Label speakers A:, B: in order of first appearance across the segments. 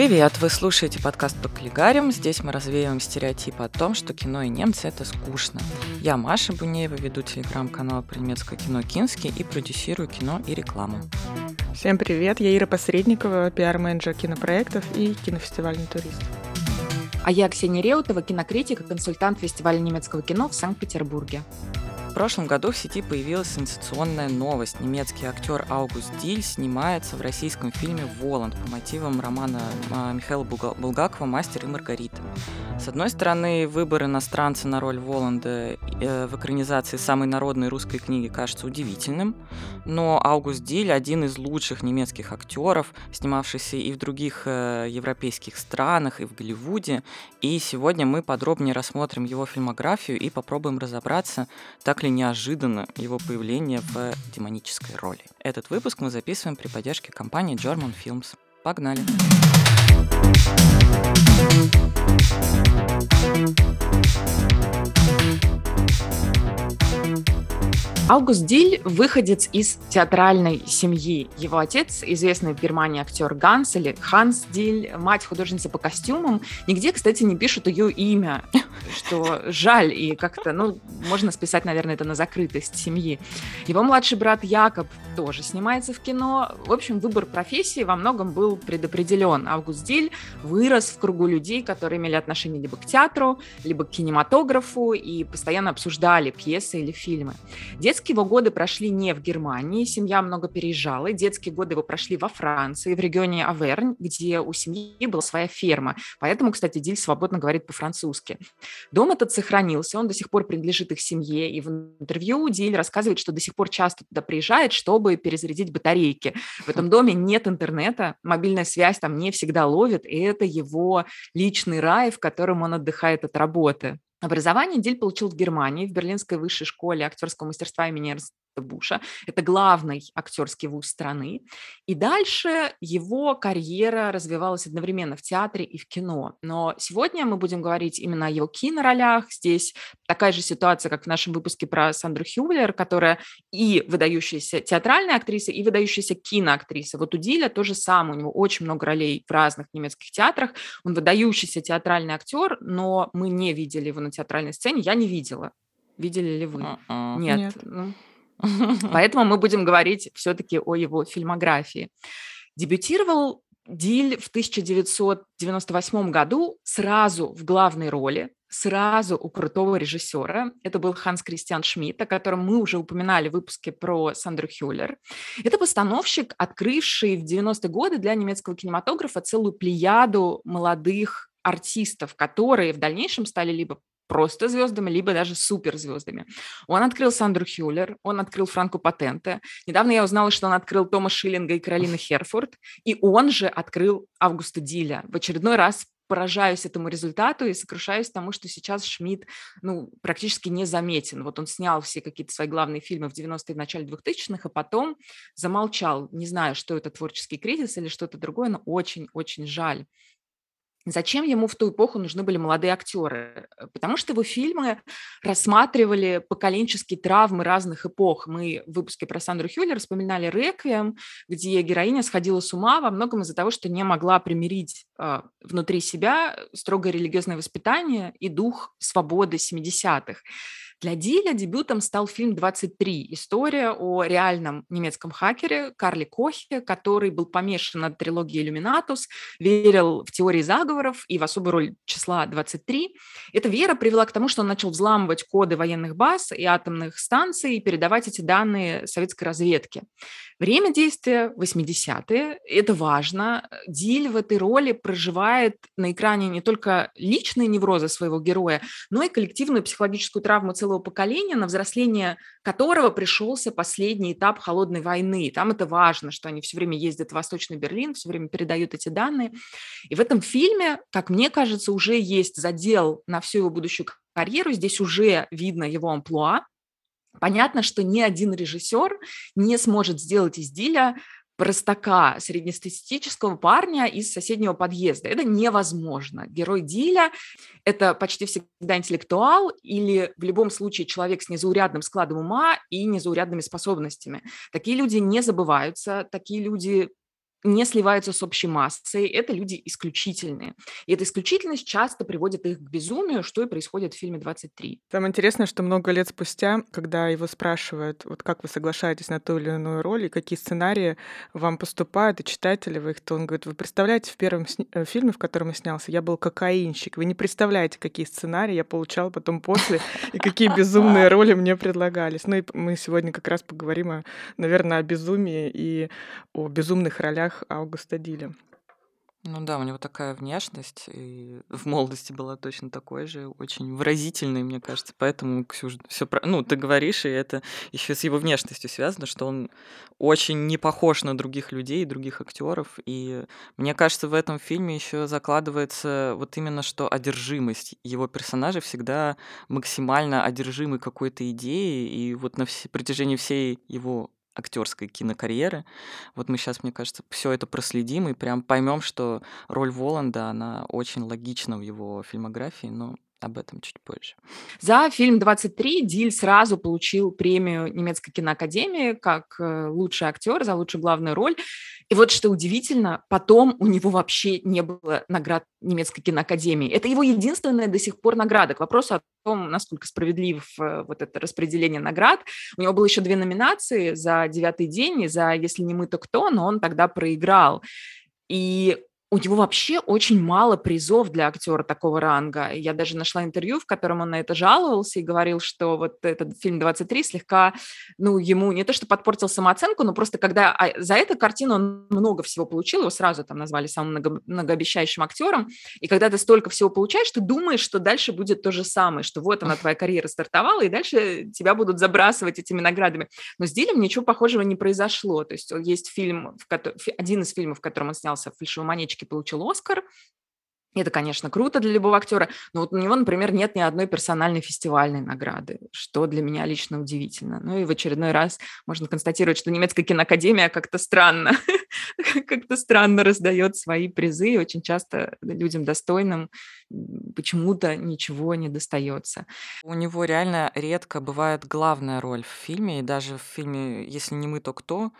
A: Привет! Вы слушаете подкаст по каллигарям. Здесь мы развеиваем стереотипы о том, что кино и немцы — это скучно. Я Маша Бунеева, веду телеграм-канал про немецкое кино «Кински» и продюсирую кино и рекламу.
B: Всем привет! Я Ира Посредникова, пиар-менеджер кинопроектов и кинофестивальный турист.
C: А я Ксения Реутова, кинокритик и консультант фестиваля немецкого кино в Санкт-Петербурге.
A: В прошлом году в сети появилась сенсационная новость. Немецкий актер Аугуст Диль снимается в российском фильме «Воланд» по мотивам романа а, Михаила Булгакова «Мастер и Маргарита». С одной стороны, выбор иностранца на роль Воланда э, в экранизации самой народной русской книги кажется удивительным, но Аугуст Диль – один из лучших немецких актеров, снимавшийся и в других э, европейских странах, и в Голливуде. И сегодня мы подробнее рассмотрим его фильмографию и попробуем разобраться, так ли неожиданно его появление в демонической роли. Этот выпуск мы записываем при поддержке компании German Films. Погнали!
C: Аугуст Диль – выходец из театральной семьи. Его отец – известный в Германии актер Ганс или Ханс Диль, мать художница по костюмам. Нигде, кстати, не пишут ее имя, что жаль, и как-то, ну, можно списать, наверное, это на закрытость семьи. Его младший брат Якоб тоже снимается в кино. В общем, выбор профессии во многом был предопределен. Август Диль вырос в кругу людей, которые имели отношение либо к театру, либо к кинематографу и постоянно обсуждали пьесы или фильмы. Детские его годы прошли не в Германии, семья много переезжала. Детские годы его прошли во Франции, в регионе Авернь, где у семьи была своя ферма. Поэтому, кстати, Диль свободно говорит по-французски. Дом этот сохранился, он до сих пор принадлежит их семье. И в интервью Диль рассказывает, что до сих пор часто туда приезжает, чтобы перезарядить батарейки. В этом доме нет интернета, мобильная связь там не всегда ловит, и это его личный рай, в котором он отдыхает от работы. Образование Диль получил в Германии, в Берлинской высшей школе актерского мастерства имени Буша. Это главный актерский вуз страны. И дальше его карьера развивалась одновременно в театре и в кино. Но сегодня мы будем говорить именно о его киноролях. Здесь такая же ситуация, как в нашем выпуске про Сандру Хюблер, которая и выдающаяся театральная актриса, и выдающаяся киноактриса. Вот у Диля то же самое. У него очень много ролей в разных немецких театрах. Он выдающийся театральный актер, но мы не видели его на театральной сцене. Я не видела. Видели ли вы?
A: Uh-uh.
C: Нет.
B: Нет.
C: Ну, Поэтому мы будем говорить все-таки о его фильмографии. Дебютировал Диль в 1998 году сразу в главной роли, сразу у крутого режиссера. Это был Ханс Кристиан Шмидт, о котором мы уже упоминали в выпуске про Сандру Хюллер. Это постановщик, открывший в 90-е годы для немецкого кинематографа целую плеяду молодых артистов, которые в дальнейшем стали либо просто звездами, либо даже суперзвездами. Он открыл Сандру Хюллер, он открыл Франку Патенте. Недавно я узнала, что он открыл Тома Шиллинга и Каролину Херфорд, и он же открыл Августа Диля. В очередной раз поражаюсь этому результату и сокрушаюсь тому, что сейчас Шмидт ну, практически не заметен. Вот он снял все какие-то свои главные фильмы в 90-е, в начале 2000-х, а потом замолчал. Не знаю, что это творческий кризис или что-то другое, но очень-очень жаль. Зачем ему в ту эпоху нужны были молодые актеры? Э, потому что его фильмы рассматривали поколенческие травмы разных эпох. Мы в выпуске про Сандру Хюллер вспоминали «Реквием», где героиня сходила с ума во многом из-за того, что не могла примирить э, внутри себя строгое религиозное воспитание и дух свободы 70-х. Для Диля дебютом стал фильм «23. История о реальном немецком хакере Карле Кохе, который был помешан на трилогии «Иллюминатус», верил в теории заговоров и в особую роль числа 23. Эта вера привела к тому, что он начал взламывать коды военных баз и атомных станций и передавать эти данные советской разведке. Время действия 80-е, это важно. Диль в этой роли проживает на экране не только личные неврозы своего героя, но и коллективную психологическую травму целого поколения, на взросление которого пришелся последний этап холодной войны. Там это важно, что они все время ездят в Восточный Берлин, все время передают эти данные. И в этом фильме, как мне кажется, уже есть задел на всю его будущую карьеру. Здесь уже видно его амплуа, Понятно, что ни один режиссер не сможет сделать из Диля простака, среднестатистического парня из соседнего подъезда. Это невозможно. Герой Диля – это почти всегда интеллектуал или в любом случае человек с незаурядным складом ума и незаурядными способностями. Такие люди не забываются, такие люди не сливаются с общей массой, это люди исключительные. И эта исключительность часто приводит их к безумию, что и происходит в фильме «23».
B: Там интересно, что много лет спустя, когда его спрашивают, вот как вы соглашаетесь на ту или иную роль, и какие сценарии вам поступают, и читатели вы их, то он говорит, вы представляете, в первом сни- э, фильме, в котором я снялся, я был кокаинщик. Вы не представляете, какие сценарии я получал потом после, и какие безумные роли мне предлагались. Ну и мы сегодня как раз поговорим, наверное, о безумии и о безумных ролях ролях Аугуста Диля.
A: Ну да, у него такая внешность, и в молодости была точно такой же, очень выразительной, мне кажется. Поэтому, Ксюша, все про... Ну, ты говоришь, и это еще с его внешностью связано, что он очень не похож на других людей, других актеров. И мне кажется, в этом фильме еще закладывается вот именно что одержимость. Его персонажи всегда максимально одержимы какой-то идеей, и вот на вс... протяжении всей его актерской кинокарьеры. Вот мы сейчас, мне кажется, все это проследим и прям поймем, что роль Воланда, она очень логична в его фильмографии, но об этом чуть позже.
C: За фильм «23» Диль сразу получил премию немецкой киноакадемии как э, лучший актер за лучшую главную роль. И вот что удивительно, потом у него вообще не было наград немецкой киноакадемии. Это его единственная до сих пор награда. К вопросу о том, насколько справедлив э, вот это распределение наград. У него было еще две номинации за «Девятый день» и за «Если не мы, то кто?», но он тогда проиграл. И у него вообще очень мало призов для актера такого ранга. Я даже нашла интервью, в котором он на это жаловался и говорил, что вот этот фильм «23» слегка, ну, ему не то, что подпортил самооценку, но просто когда а, за эту картину он много всего получил, его сразу там назвали самым много, многообещающим актером, и когда ты столько всего получаешь, ты думаешь, что дальше будет то же самое, что вот она, твоя карьера стартовала, и дальше тебя будут забрасывать этими наградами. Но с Дилем ничего похожего не произошло. То есть есть фильм, в котором, один из фильмов, в котором он снялся, «Фальшивомонетчик», получил Оскар. Это, конечно, круто для любого актера, но вот у него, например, нет ни одной персональной фестивальной награды, что для меня лично удивительно. Ну и в очередной раз можно констатировать, что немецкая киноакадемия как-то странно, как-то странно раздает свои призы, и очень часто людям достойным почему-то ничего не достается.
A: У него реально редко бывает главная роль в фильме, и даже в фильме «Если не мы, то кто?»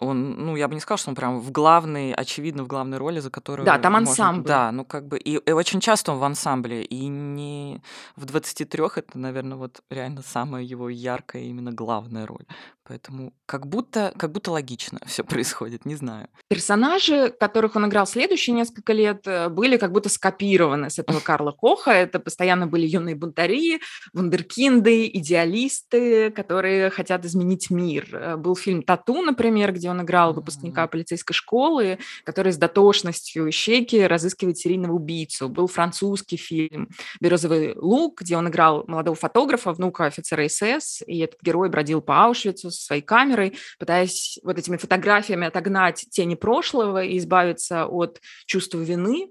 A: Он, ну, я бы не сказал, что он прям в главной, очевидно, в главной роли, за которую...
C: Да, там ансамбль.
A: Можно... Да, ну, как бы... И, и очень часто он в ансамбле, и не в 23 это, наверное, вот реально самая его яркая именно главная роль. Поэтому как будто, как будто логично все происходит, не знаю.
C: Персонажи, которых он играл следующие несколько лет, э, были как будто скопированы с этого Карла Коха. Это постоянно были юные бунтари, вундеркинды, идеалисты, которые хотят изменить мир. Э, был фильм «Тату», например, где он играл выпускника полицейской школы, который с дотошностью щеки разыскивает серийного убийцу. Был французский фильм «Березовый лук», где он играл молодого фотографа, внука офицера СС, и этот герой бродил по Аушвицу со своей камерой, пытаясь вот этими фотографиями отогнать тени прошлого и избавиться от чувства вины,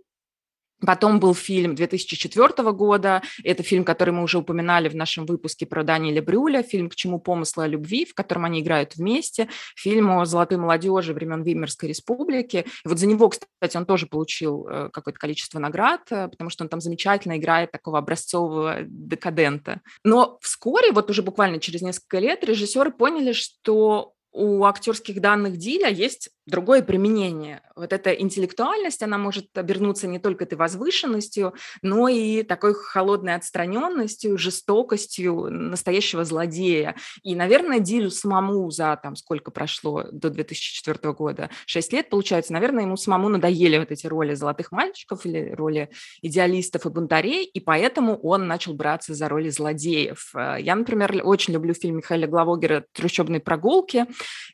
C: Потом был фильм 2004 года. Это фильм, который мы уже упоминали в нашем выпуске про Даниэля Брюля. Фильм «К чему помыслы о любви», в котором они играют вместе. Фильм о золотой молодежи времен Веймарской республики. И вот за него, кстати, он тоже получил э, какое-то количество наград, э, потому что он там замечательно играет такого образцового декадента. Но вскоре, вот уже буквально через несколько лет, режиссеры поняли, что у актерских данных Диля есть другое применение. Вот эта интеллектуальность, она может обернуться не только этой возвышенностью, но и такой холодной отстраненностью, жестокостью настоящего злодея. И, наверное, Дилю самому за там сколько прошло до 2004 года, 6 лет, получается, наверное, ему самому надоели вот эти роли золотых мальчиков или роли идеалистов и бунтарей, и поэтому он начал браться за роли злодеев. Э, я, например, очень люблю фильм Михаила Главогера «Трущобные прогулки»,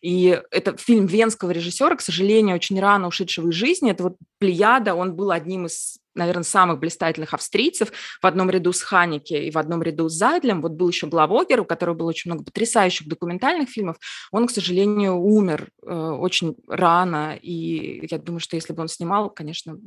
C: и это фильм венского режиссера, к сожалению, очень рано ушедшего из жизни. Это вот Плеяда, он был одним из наверное, самых блистательных австрийцев в одном ряду с Ханике и в одном ряду с Зайдлем. Вот был еще Главогер, у которого было очень много потрясающих документальных фильмов. Он, к сожалению, умер э, очень рано, и я думаю, что если бы он снимал, конечно,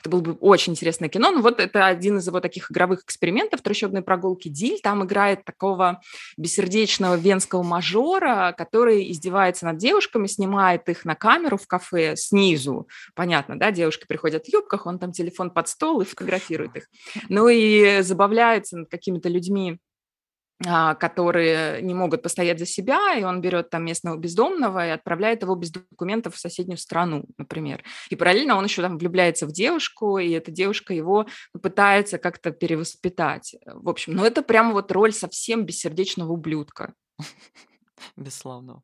C: это было бы очень интересное кино. Но вот это один из его таких игровых экспериментов «Трущобные прогулки Диль». Там играет такого бессердечного венского мажора, который издевается над девушками, снимает их на камеру в кафе снизу. Понятно, да, девушки приходят в юбках, он там телефон под стол и фотографирует их. Ну и забавляется над какими-то людьми, а, которые не могут постоять за себя, и он берет там местного бездомного и отправляет его без документов в соседнюю страну, например. И параллельно он еще там влюбляется в девушку, и эта девушка его пытается как-то перевоспитать. В общем, ну это прямо вот роль совсем бессердечного ублюдка.
A: Бесславного.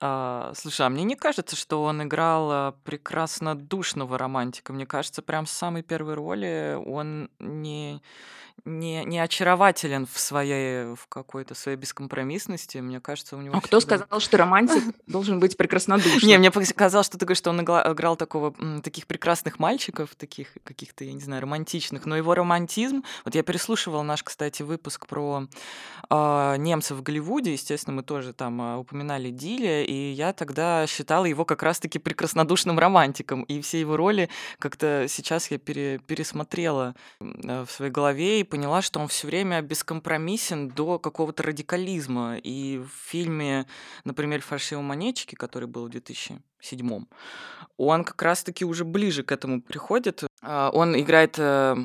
A: А, слушай, а мне не кажется, что он играл а, прекрасно душного романтика. Мне кажется, прям с самой первой роли он не не, не очарователен в своей в какой-то своей бескомпромиссности. Мне кажется, у него.
C: А кто сказал, что романтик должен быть прекраснодушным?
A: Не, мне показалось, что ты говоришь, что он играл такого таких прекрасных мальчиков, таких каких-то, я не знаю, романтичных. Но его романтизм. Вот я переслушивала наш, кстати, выпуск про э, немцев в Голливуде. Естественно, мы тоже там э, упоминали Диля, и я тогда считала его как раз-таки прекраснодушным романтиком. И все его роли как-то сейчас я пере, пересмотрела в своей голове и поняла, что он все время бескомпромиссен до какого-то радикализма. И в фильме, например, «Фальшивые монетчики», который был в 2007 он как раз-таки уже ближе к этому приходит. А, он играет э,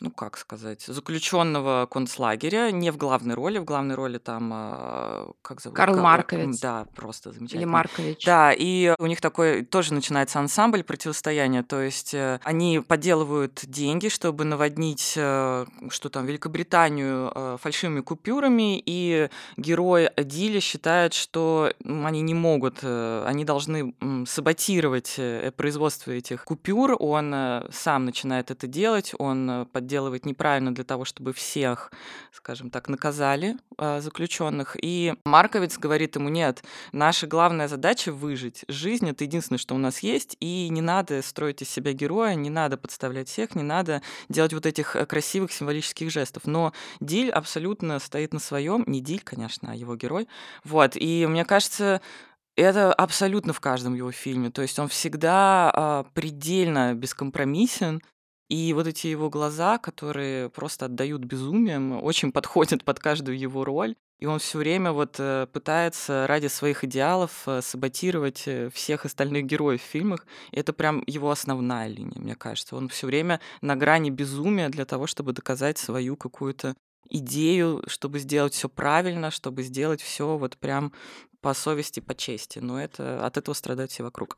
A: ну как сказать, заключенного концлагеря, не в главной роли, в главной роли там, а, как зовут?
C: Карл Маркович.
A: Да, просто замечательно.
C: Или Маркович.
A: Да, и у них такой тоже начинается ансамбль противостояния, то есть э, они подделывают деньги, чтобы наводнить, э, что там, Великобританию э, фальшивыми купюрами, и герой Дили считает, что они не могут, они должны саботировать производство этих купюр, он сам начинает это делать, он подделывает делает неправильно для того, чтобы всех, скажем так, наказали э, заключенных. И Марковец говорит ему, нет, наша главная задача выжить. Жизнь — это единственное, что у нас есть, и не надо строить из себя героя, не надо подставлять всех, не надо делать вот этих э, красивых символических жестов. Но Диль абсолютно стоит на своем, не Диль, конечно, а его герой. Вот, и мне кажется, это абсолютно в каждом его фильме. То есть он всегда э, предельно бескомпромиссен, и вот эти его глаза, которые просто отдают безумием, очень подходят под каждую его роль. И он все время вот э, пытается ради своих идеалов э, саботировать э, всех остальных героев в фильмах. И это прям его основная линия, мне кажется. Он все время на грани безумия для того, чтобы доказать свою какую-то идею, чтобы сделать все правильно, чтобы сделать все вот прям по совести, по чести. Но это от этого страдают все вокруг.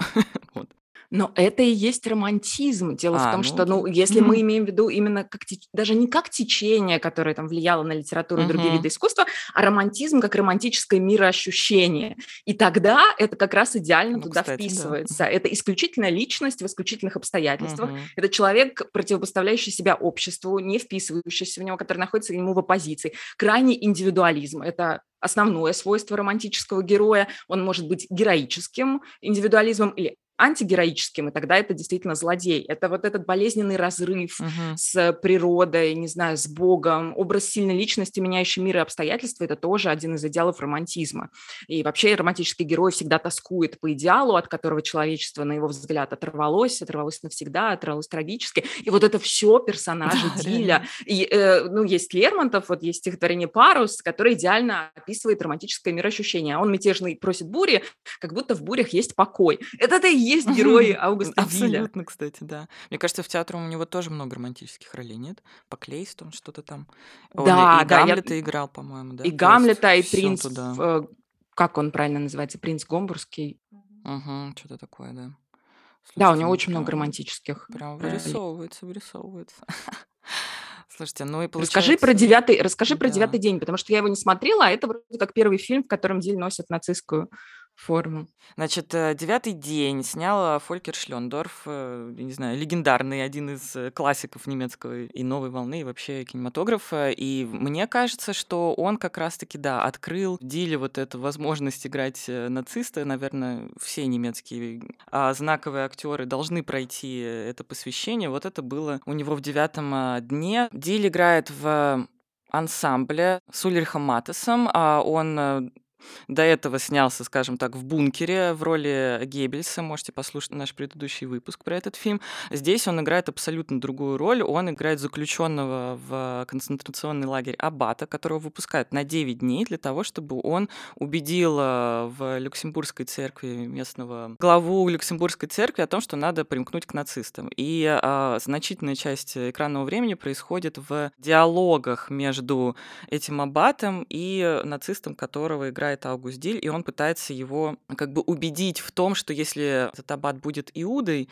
C: Но это и есть романтизм. Дело в А, том, ну что, ну, если мы имеем в виду именно как даже не как течение, которое там влияло на литературу и другие виды искусства, а романтизм как романтическое мироощущение. И тогда это как раз идеально Ну, туда кстати, да. вписывается. Это исключительная личность в исключительных обстоятельствах. Мгм. Это человек, противопоставляющий себя обществу, не вписывающийся в него, который находится ему в оппозиции. Крайний индивидуализм. Это основное свойство романтического героя. Он может быть героическим индивидуализмом или антигероическим, и тогда это действительно злодей. Это вот этот болезненный разрыв uh-huh. с природой, не знаю, с Богом, образ сильной личности, меняющий мир и обстоятельства, это тоже один из идеалов романтизма. И вообще романтический герой всегда тоскует по идеалу, от которого человечество, на его взгляд, оторвалось, оторвалось навсегда, оторвалось трагически. И вот это все персонажи да, Диля. И, э, ну, есть Лермонтов, вот есть стихотворение «Парус», которое идеально описывает романтическое мироощущение. А он мятежный просит бури, как будто в бурях есть покой. Это-то и есть герои Аугуста Вилля.
A: Абсолютно, кстати, да. Мне кажется, в театре у него тоже много романтических ролей, нет? По Клейсту он что-то там. Он да, и, и да. Гамлета я... играл, по-моему, да?
C: И Гамлета, и принц... Туда. Э, как он правильно называется? Принц Гомбургский.
A: Угу, что-то такое, да.
C: Слушайте, да, у него очень много романтических.
A: Прям вырисовывается, вырисовывается. Слушайте, ну и
C: получается... Расскажи про девятый, расскажи да. про девятый день, потому что я его не смотрела, а это вроде как первый фильм, в котором Диль носит нацистскую форму.
A: Значит, э, «Девятый день» снял Фолькер Шлендорф, э, не знаю, легендарный, один из э, классиков немецкого и новой волны, и вообще кинематографа. И мне кажется, что он как раз-таки, да, открыл Диле вот эту возможность играть нациста. Наверное, все немецкие а, знаковые актеры должны пройти это посвящение. Вот это было у него в «Девятом дне». Диль играет в ансамбле с Ульрихом Матесом. а Он До этого снялся, скажем так, в «Бункере» в роли Геббельса. Можете послушать наш предыдущий выпуск про этот фильм. Здесь он играет абсолютно другую роль. Он играет заключенного в концентрационный лагерь Аббата, которого выпускают на 9 дней для того, чтобы он убедил э, в Люксембургской церкви местного главу Люксембургской церкви о том, что надо примкнуть к нацистам. И а, значительная часть экранного времени происходит в диалогах между этим аббатом и нацистом, которого играет Аугуст Диль, и он пытается его как бы убедить в том, что если этот аббат будет иудой,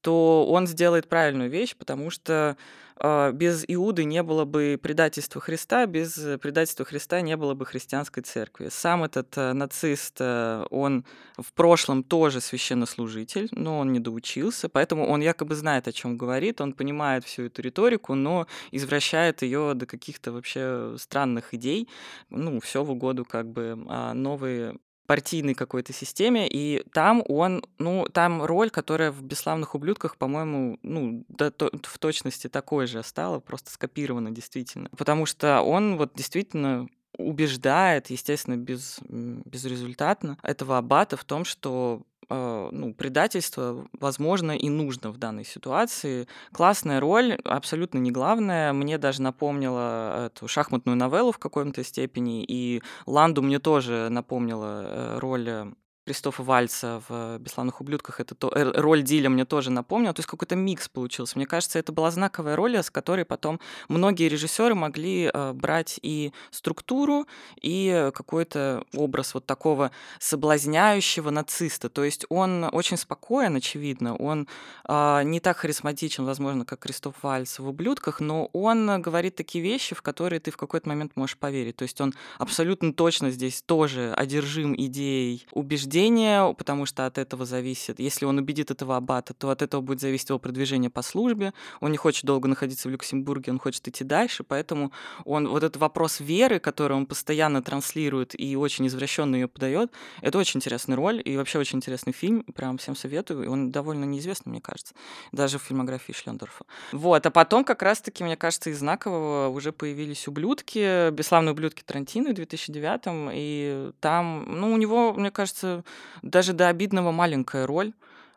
A: то он сделает правильную вещь, потому что э, без Иуды не было бы предательства Христа, без предательства Христа не было бы христианской церкви. Сам этот э, нацист, э, он в прошлом тоже священнослужитель, но он не доучился, поэтому он якобы знает, о чем говорит, он понимает всю эту риторику, но извращает ее до каких-то вообще странных идей, ну, все в угоду как бы а, новые партийной какой-то системе, и там он, ну, там роль, которая в «Бесславных ублюдках», по-моему, ну, да, то, в точности такой же стала, просто скопирована действительно. Потому что он вот действительно убеждает, естественно, без, безрезультатно этого аббата в том, что ну, предательство возможно и нужно в данной ситуации. Классная роль, абсолютно не главная. Мне даже напомнила эту шахматную новеллу в какой-то степени, и Ланду мне тоже напомнила э, роль э, Кристофа Вальца в «Бесславных ублюдках», это то, э, роль Диля мне тоже напомнила. То есть какой-то микс получился. Мне кажется, это была знаковая роль, с которой потом многие режиссеры могли э, брать и структуру, и какой-то образ вот такого соблазняющего нациста. То есть он очень спокоен, очевидно, он э, не так харизматичен, возможно, как Кристоф Вальц в «Ублюдках», но он говорит такие вещи, в которые ты в какой-то момент можешь поверить. То есть он абсолютно точно здесь тоже одержим идеей убеждения убеждения, потому что от этого зависит. Если он убедит этого аббата, то от этого будет зависеть его продвижение по службе. Он не хочет долго находиться в Люксембурге, он хочет идти дальше, поэтому он вот этот вопрос веры, который он постоянно транслирует и очень извращенно ее подает, это очень интересная роль и вообще очень интересный фильм, прям всем советую. Он довольно неизвестный, мне кажется, даже в фильмографии Шлендорфа. Вот, а потом как раз-таки, мне кажется, из знакового уже появились ублюдки, бесславные ублюдки Тарантино в 2009 и там, ну, у него, мне кажется, даже до обидного маленькая роль,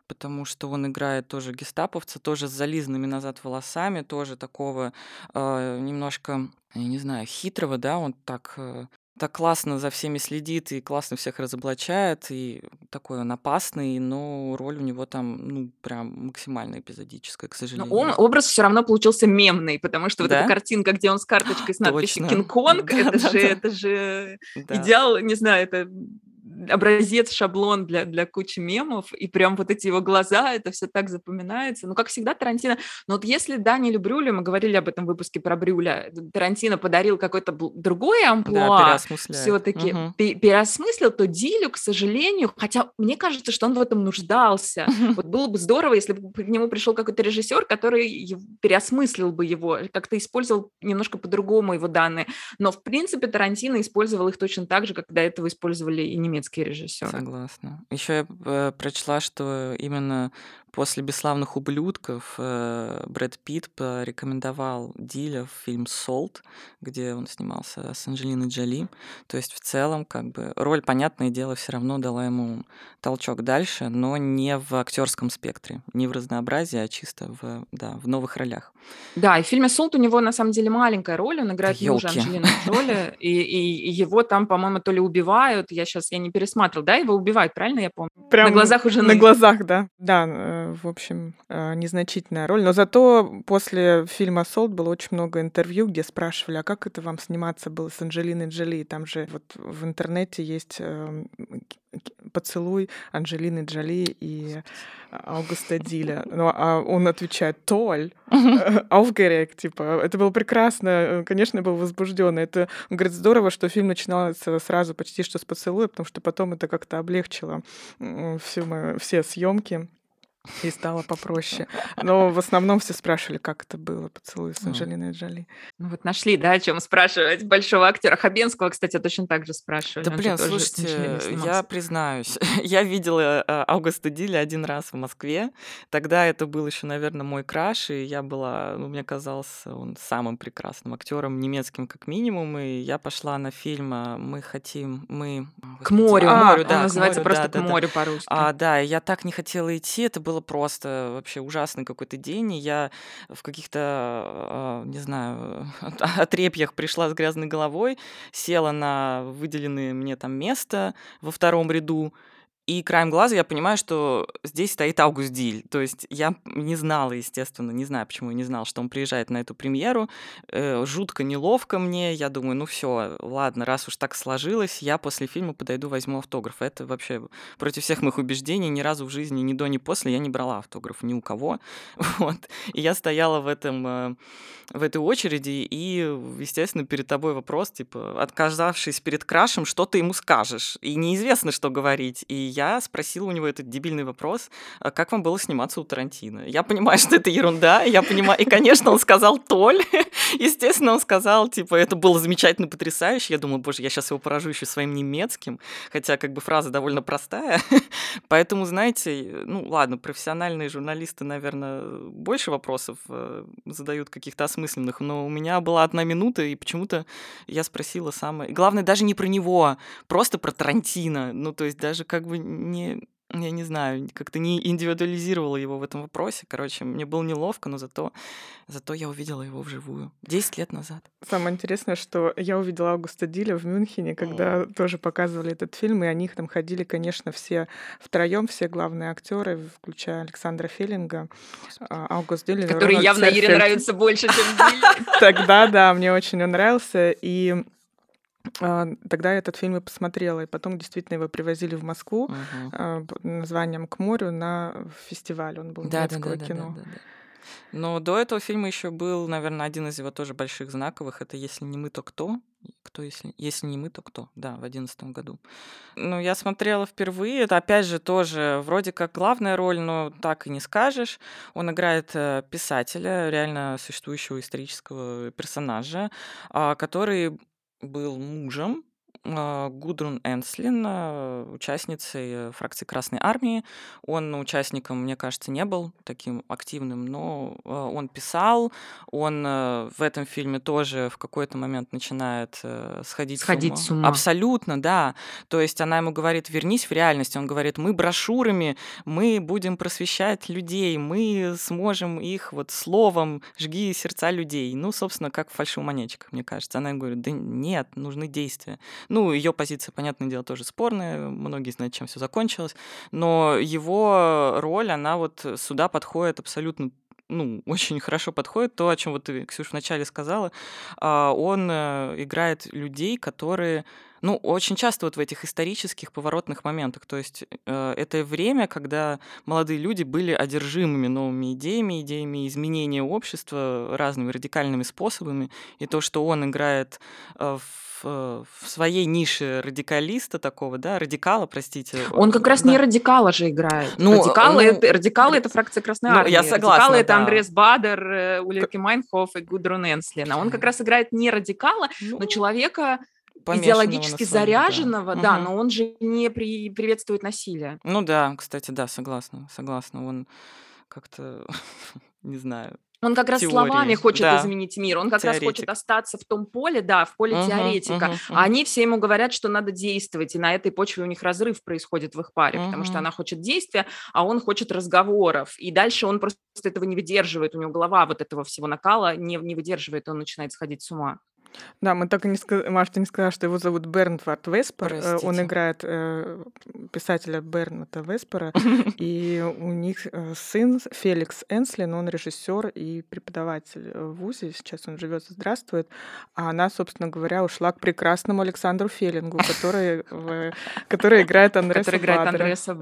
A: потому что он играет тоже гестаповца, тоже с зализанными назад волосами, тоже такого э, немножко, я не знаю, хитрого, да, он так э, так классно за всеми следит и классно всех разоблачает, и такой он опасный, но роль у него там, ну, прям максимально эпизодическая, к сожалению.
C: Но он, образ все равно получился мемный, потому что да? вот эта картинка, где он с карточкой с надписью «Кинг-Конг», да, это, да, же, да. это же идеал, не знаю, это образец, шаблон для, для кучи мемов, и прям вот эти его глаза, это все так запоминается. Ну, как всегда, Тарантино... Но вот если Даниэлю Брюлю, мы говорили об этом выпуске про Брюля, Тарантино подарил какой-то другой амплуа, да, все-таки угу. переосмыслил, то Дилю, к сожалению, хотя мне кажется, что он в этом нуждался. Вот было бы здорово, если бы к нему пришел какой-то режиссер, который переосмыслил бы его, как-то использовал немножко по-другому его данные. Но, в принципе, Тарантино использовал их точно так же, как до этого использовали и немецкие немецкие режиссеры.
A: Согласна. Еще я э, прочла, что именно После «Бесславных ублюдков» э, Брэд Питт порекомендовал Диля в фильм «Солт», где он снимался с Анджелиной Джоли. То есть в целом, как бы, роль, понятное дело, все равно дала ему толчок дальше, но не в актерском спектре, не в разнообразии, а чисто в, да, в новых ролях.
C: Да, и в фильме «Солт» у него на самом деле маленькая роль, он играет мужа Анджелины Джоли, и, и, и его там, по-моему, то ли убивают, я сейчас, я не пересматривал, да, его убивают, правильно я помню?
B: Прям на глазах уже На глазах, да. Да, э, в общем, э, незначительная роль. Но зато после фильма «Солт» было очень много интервью, где спрашивали, а как это вам сниматься было с Анджелиной Джоли? Там же вот в интернете есть эм, поцелуй Анджелины Джоли и Аугуста Диля. Ну, а он отвечает «Толь», «Aufgeregt», типа. Это было прекрасно. Конечно, я был возбужден. Это, он говорит, здорово, что фильм начинался сразу почти что с поцелуя, потому что потом это как-то облегчило всю мою, все съемки и стало попроще. Но в основном все спрашивали, как это было, поцелуй с Анджелиной Джоли.
C: Ну вот нашли, да, о чем спрашивать большого актера. Хабенского, кстати, точно так же спрашивали.
A: Да, блин, слушайте, я признаюсь, я видела э, Аугуста Диля один раз в Москве. Тогда это был еще, наверное, мой краш, и я была, ну, мне казался он самым прекрасным актером, немецким как минимум, и я пошла на фильм «Мы хотим», мы,
C: К морю,
B: А,
C: к морю,
A: да.
C: Он называется
A: морю,
C: просто
A: да,
C: к
A: да, да.
C: морю по-русски.
A: А, да, я так не хотела идти, это было просто вообще ужасный какой-то день, и я в каких-то, а, не знаю, отрепьях пришла с грязной головой, села на выделенное мне там место во втором ряду, и краем глаза я понимаю, что здесь стоит Аугуст Диль. То есть я не знала, естественно, не знаю, почему я не знала, что он приезжает на эту премьеру. Э, жутко неловко мне. Я думаю, ну все, ладно, раз уж так сложилось, я после фильма подойду, возьму автограф. Это вообще против всех моих убеждений. Ни разу в жизни, ни до, ни после я не брала автограф ни у кого. Вот. И я стояла в этом э, в этой очереди, и, естественно, перед тобой вопрос, типа, отказавшись перед крашем, что ты ему скажешь? И неизвестно, что говорить. И я спросила у него этот дебильный вопрос, «А как вам было сниматься у Тарантино? Я понимаю, что это ерунда, я понимаю, и, конечно, он сказал Толь, естественно, он сказал, типа, это было замечательно, потрясающе, я думаю, боже, я сейчас его поражу еще своим немецким, хотя, как бы, фраза довольно простая, поэтому, знаете, ну, ладно, профессиональные журналисты, наверное, больше вопросов э, задают каких-то осмысленных, но у меня была одна минута, и почему-то я спросила самое... Главное, даже не про него, просто про Тарантино, ну, то есть даже как бы не, я не знаю, как-то не индивидуализировала его в этом вопросе. Короче, мне было неловко, но зато, зато я увидела его вживую. Десять лет назад.
B: Самое интересное, что я увидела Августа Диля в Мюнхене, когда тоже показывали этот фильм, и они там ходили, конечно, все втроем, все главные актеры, включая Александра Феллинга, а, Август Диль.
C: Который явно Ире
B: Церфельд.
C: нравится больше, чем Диль.
B: Тогда, да, мне очень он нравился. И тогда я этот фильм и посмотрела. И потом действительно его привозили в Москву а, под названием «К морю» на фестиваль. Он был
A: Да, да,
B: немецкого
A: да, да,
B: кино.
A: да, да, да. Но до этого фильма еще был, наверное, один из его тоже больших знаковых. Это «Если не мы, то кто?» Кто, если, если не мы, то кто? Да, в одиннадцатом году. Ну, я смотрела впервые. Это, опять же, тоже вроде как главная роль, но так и не скажешь. Он играет э, писателя, реально существующего исторического персонажа, а, который был мужем а, Гудрун Энслин, а, участницей э, фракции Красной Армии. Он участником, мне кажется, не был таким активным, но а, он писал. Он э, в этом фильме тоже в какой-то момент начинает э, сходить,
C: Сходить с ума.
A: Абсолютно, да. То есть она ему говорит, вернись в реальность. Он говорит, мы брошюрами, мы будем просвещать людей, мы сможем их вот словом жги сердца людей. Ну, собственно, как в фальшивомонетчиках, мне кажется. Она ему говорит, да нет, нужны действия. Ну, ее позиция, понятное дело, тоже спорная, многие знают, чем все закончилось, но его роль, она вот сюда подходит абсолютно ну, очень хорошо подходит то, о чем вот ты, Ксюша, вначале сказала. А, Он э, играет людей, которые ну, очень часто вот в этих исторических поворотных моментах. То есть э, это время, когда молодые люди были одержимыми новыми идеями, идеями изменения общества разными радикальными способами. И то, что он играет э, в, э, в своей нише радикалиста такого, да, радикала, простите.
C: Он как раз
A: да.
C: не радикала же играет.
A: Ну,
C: радикалы,
A: ну,
C: это, радикалы это фракция Красной
A: ну,
C: Армии.
A: я согласна,
C: радикалы это
A: да.
C: Андрес Бадер, Ульрike Майнхоф и Гудрун Энслин. А он как раз играет не радикала, но
A: Ну,
C: человека
A: помешанного
C: идеологически
A: да.
C: заряженного, да,
A: Мгм.
C: но он же не при- приветствует насилие.
A: Ну да, кстати, да, согласна, согласна. Он как-то, не знаю.
C: Он как раз
A: Теории,
C: словами хочет
A: да.
C: изменить мир, он как раз хочет
A: Теоретик.
C: остаться в том поле, да, в поле
A: Мгм,
C: теоретика.
A: мгм,
C: А
A: мгм.
C: они все ему говорят, что надо действовать, и на этой почве у них разрыв происходит в их паре, потому что она хочет действия, а он хочет разговоров. И дальше он просто этого не выдерживает, у него голова вот этого всего накала не, не выдерживает, он начинает сходить с ума.
B: Да, мы так и не сказали, Маша, ты не сказала, что его зовут Бернвард Веспер. Э, Он
A: Простите.
B: играет э, писателя Берната Веспера, и у них э, сын Феликс Энслин, он режиссер и преподаватель э, в ВУЗе, сейчас он живет и здравствует, а она, собственно говоря, ушла к прекрасному Александру Феллингу, который, в- который играет Андреса
C: который играет. Андреса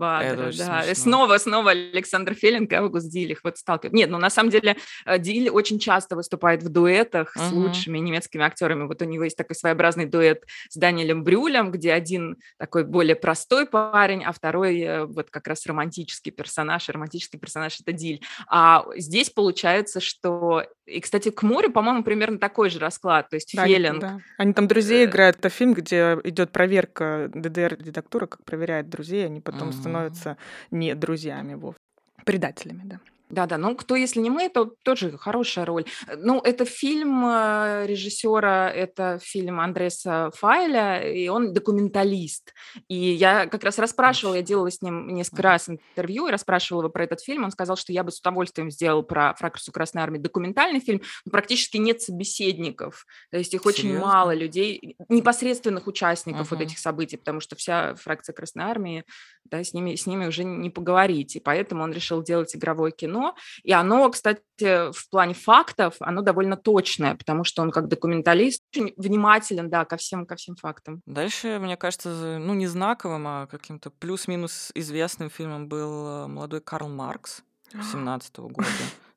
C: да. И
A: смешно.
C: снова, снова Александр Феллинг и Август Диль их вот сталкивают. Нет, ну на самом деле Диль очень часто выступает в дуэтах с лучшими немецкими актерами. Вот у него есть такой своеобразный дуэт с Даниэлем Брюлем, где один такой более простой парень, а второй э, вот как раз романтический персонаж. И романтический персонаж это Диль. А здесь получается, что... И, кстати, к морю, по-моему, примерно такой же расклад. То есть
B: Да, они-
C: Феллинг
B: да. Они там друзей
C: э,
B: играют. Это фильм, где идет проверка ДДР-редактура, как проверяет друзей, они потом
A: Мгм.
B: становятся не друзьями вовсе. Предателями, да.
C: Да-да, ну кто, если не мы, то тоже хорошая роль. Э, ну, это фильм э, режиссера, это фильм Андреса Файля, и он документалист. И я как раз расспрашивала, я делала с ним несколько раз интервью и расспрашивала его про этот фильм. Он сказал, что я бы с удовольствием сделал про фракцию Красной Армии документальный фильм, но практически нет собеседников. То есть их очень
A: Серьезно?
C: мало людей, непосредственных участников вот
A: Мгм.
C: этих событий, потому что вся фракция Красной Армии, да, с ними, с ними уже не поговорить. И поэтому он решил делать игровое кино, и оно, кстати, в плане фактов, оно довольно точное, потому что он как документалист очень внимателен, да, ко всем, ко всем фактам.
A: Дальше, мне кажется, ну не знаковым, а каким-то плюс-минус известным фильмом был э, молодой Карл Маркс 17 года.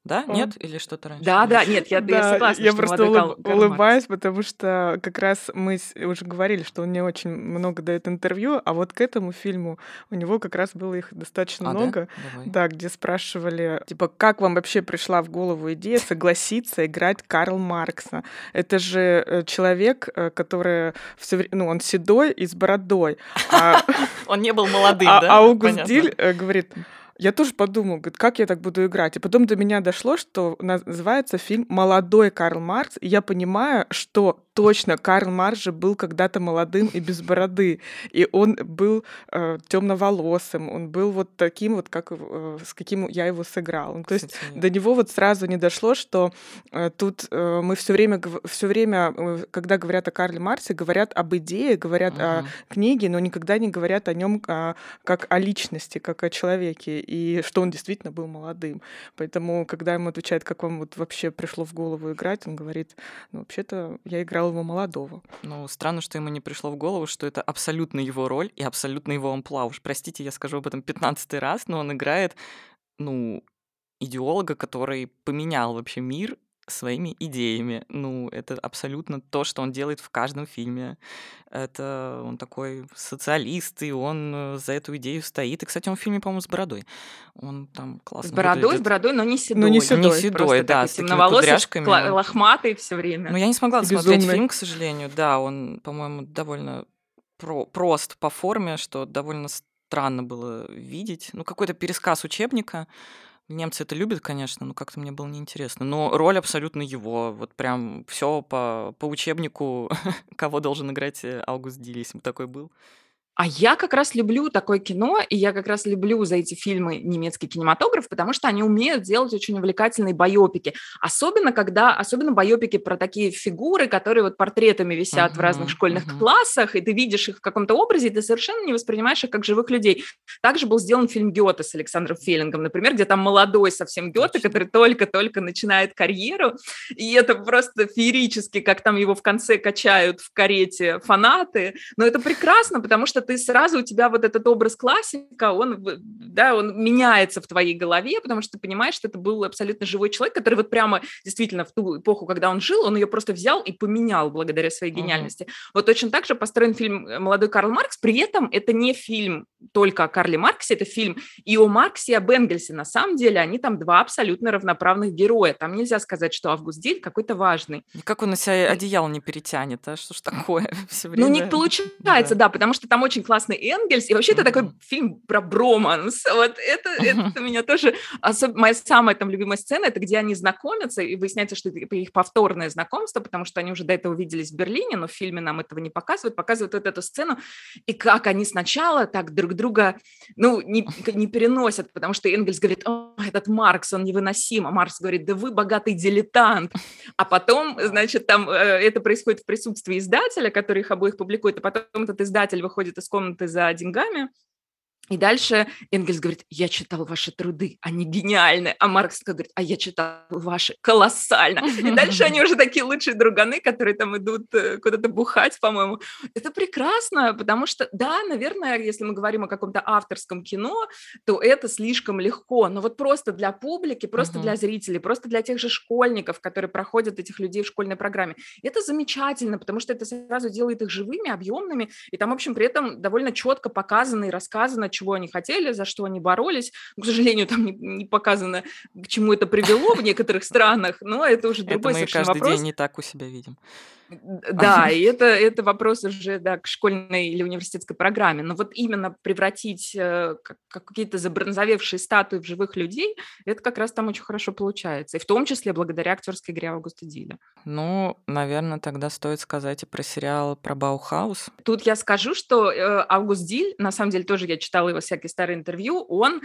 A: Да?
B: Он-
A: Нет? Или что-то раньше?
C: Да, да, нет, я, я
B: Да,
C: согласна,
B: я
C: что
B: просто улыб-
C: Карл- Карл Маркс.
B: улыбаюсь, потому что как раз мы уже говорили, что он не очень много дает интервью, а вот к этому фильму у него как раз было их достаточно
A: А, да?
B: много.
A: Давай.
B: Да, где спрашивали, типа, как вам вообще пришла в голову идея согласиться играть Карл Маркса? Это же э, человек, э, который все время, ну, он седой и с бородой. А,
A: Он не был молодым,
B: а-
A: да?
B: Аугуст
A: Понятно.
B: Диль э, говорит, я тоже подумал, говорит, как я так буду играть? И потом до меня дошло, что называется фильм «Молодой Карл Маркс», и я понимаю, что точно Карл Маркс же был когда-то молодым и без бороды, и он был э, темноволосым, он был вот таким вот, как э, с каким я его сыграл. Ну, то есть
A: Кстати,
B: до него вот сразу не дошло, что э, тут э, мы все время, все время, э, когда говорят о Карле Марсе, говорят об идее, говорят о
A: мгм.
B: книге, но никогда не говорят о нем как о личности, как о человеке, и что он действительно был молодым. Поэтому, когда ему отвечают, как вам вот вообще пришло в голову играть, он говорит, ну, вообще-то я играл его молодого.
A: Ну, странно, что ему не пришло в голову, что это абсолютно его роль и абсолютно его амплуа. Уж простите, я скажу об этом 15 раз, но он играет, ну, идеолога, который поменял вообще мир своими идеями. Ну, это абсолютно то, что он делает в каждом фильме. Это он такой социалист, и он э, за эту идею стоит. И, кстати, он в фильме, по-моему, с бородой. Он там классно
C: С бородой, с
A: выглядит.
C: бородой, но не седой.
B: Но не
A: Не
B: седой.
A: седой,
C: Просто
A: да, с такими
C: темноволосый, лохматый все время.
A: Ну, я не смогла
B: безумный.
A: фильм, к сожалению. Да, он, по-моему, довольно про- прост по форме, что довольно странно было видеть. Ну, какой-то пересказ учебника. Немцы это любят, конечно, но как-то мне было неинтересно. Но роль абсолютно его. Вот прям все по, по учебнику, кого должен играть э, Аугуст бы такой был.
C: А я как раз люблю такое кино, и я как раз люблю за эти фильмы немецкий кинематограф, потому что они умеют делать очень увлекательные байопики. Особенно, когда, особенно байопики про такие фигуры, которые вот портретами висят в разных школьных
A: мгм.
C: классах, и ты видишь их в каком-то образе, и ты совершенно не воспринимаешь их как живых людей. Также был сделан фильм Гёте с Александром Феллингом, например, где там молодой совсем Гёте, который только-только начинает карьеру, и это просто феерически, как там его в конце качают в карете фанаты. Но это прекрасно, потому что ты сразу, у тебя вот этот образ классика, он, да, он меняется в твоей голове, потому что ты понимаешь, что это был абсолютно живой человек, который вот прямо действительно в ту эпоху, когда он жил, он ее просто взял и поменял благодаря своей гениальности. Вот точно так же построен фильм э, «Молодой Карл Маркс», при этом это не фильм только о Карле Марксе, это фильм и о Марксе, и об Энгельсе. На самом деле они там два абсолютно равноправных героя. Там нельзя сказать, что Август Диль какой-то важный.
A: Никак он на себя одеяло не перетянет, а что ж такое все время?
C: Ну, не получается, да. потому что там очень классный Энгельс, и вообще это такой фильм про броманс. Вот это, это меня тоже... особ- Моя самая там любимая сцена, это где они знакомятся, и выясняется, что это их повторное знакомство, потому что они уже до этого виделись в Берлине, но в фильме нам этого не показывают. Показывают вот эту сцену, и как они сначала так друг друга, ну, не, не переносят, потому что Энгельс говорит, о, этот Маркс, он невыносим, а Маркс говорит, да вы богатый дилетант. А потом, значит, там э, это происходит в присутствии издателя, который их обоих публикует, а потом этот издатель выходит из комнаты за деньгами, и дальше Энгельс говорит, я читал ваши труды, они гениальны. А Маркс говорит, а я читал ваши, колоссально. И дальше они уже такие лучшие друганы, которые там идут э, куда-то бухать, по-моему. Это прекрасно, потому что, да, наверное, если мы говорим о каком-то авторском кино, то это слишком легко. Но вот просто для публики, просто для зрителей, просто для тех же школьников, которые проходят этих людей в школьной программе, это замечательно, потому что это сразу делает их живыми, объемными, и там, в общем, при этом довольно четко показано и рассказано, чего они хотели, за что они боролись. Ну, К сожалению, там не, не показано, к чему это привело в некоторых странах, но это уже
A: Это
C: другой
A: мы
C: совершенно
A: каждый
C: вопрос.
A: день не так у себя видим.
C: Да, и это, это вопрос уже да, к школьной или университетской программе. Но вот именно превратить э, как, как какие-то забронзовевшие статуи в живых людей, это как раз там очень хорошо получается. И в том числе благодаря актерской игре Августа Диля.
A: Ну, наверное, тогда стоит сказать и про сериал про Баухаус.
C: Тут я скажу, что э, Август Диль, на самом деле тоже я читала его всякие старые интервью, он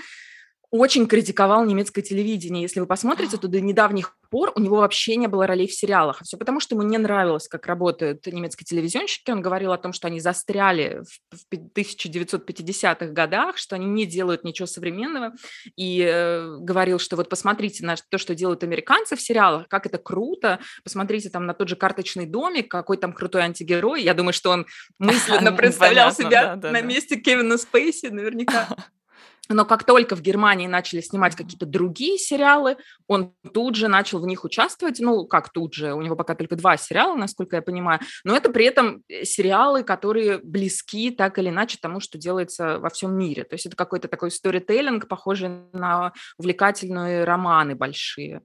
C: очень критиковал немецкое телевидение. Если вы посмотрите, то до недавних пор у него вообще не было ролей в сериалах. Все потому, что ему не нравилось, как работают немецкие телевизионщики. Он говорил о том, что они застряли в 1950-х годах, что они не делают ничего современного. И э, говорил, что вот посмотрите на то, что делают американцы в сериалах, как это круто. Посмотрите там на тот же «Карточный домик», какой там крутой антигерой. Я думаю, что он мысленно представлял себя на месте Кевина Спейси наверняка. Но как только в Германии начали снимать какие-то другие сериалы, он тут же начал в них участвовать. Ну, как тут же, у него пока только два сериала, насколько я понимаю. Но это при этом э, сериалы, которые близки так или иначе тому, что делается во всем мире. То есть это какой-то такой сторителлинг, похожий на увлекательные романы большие.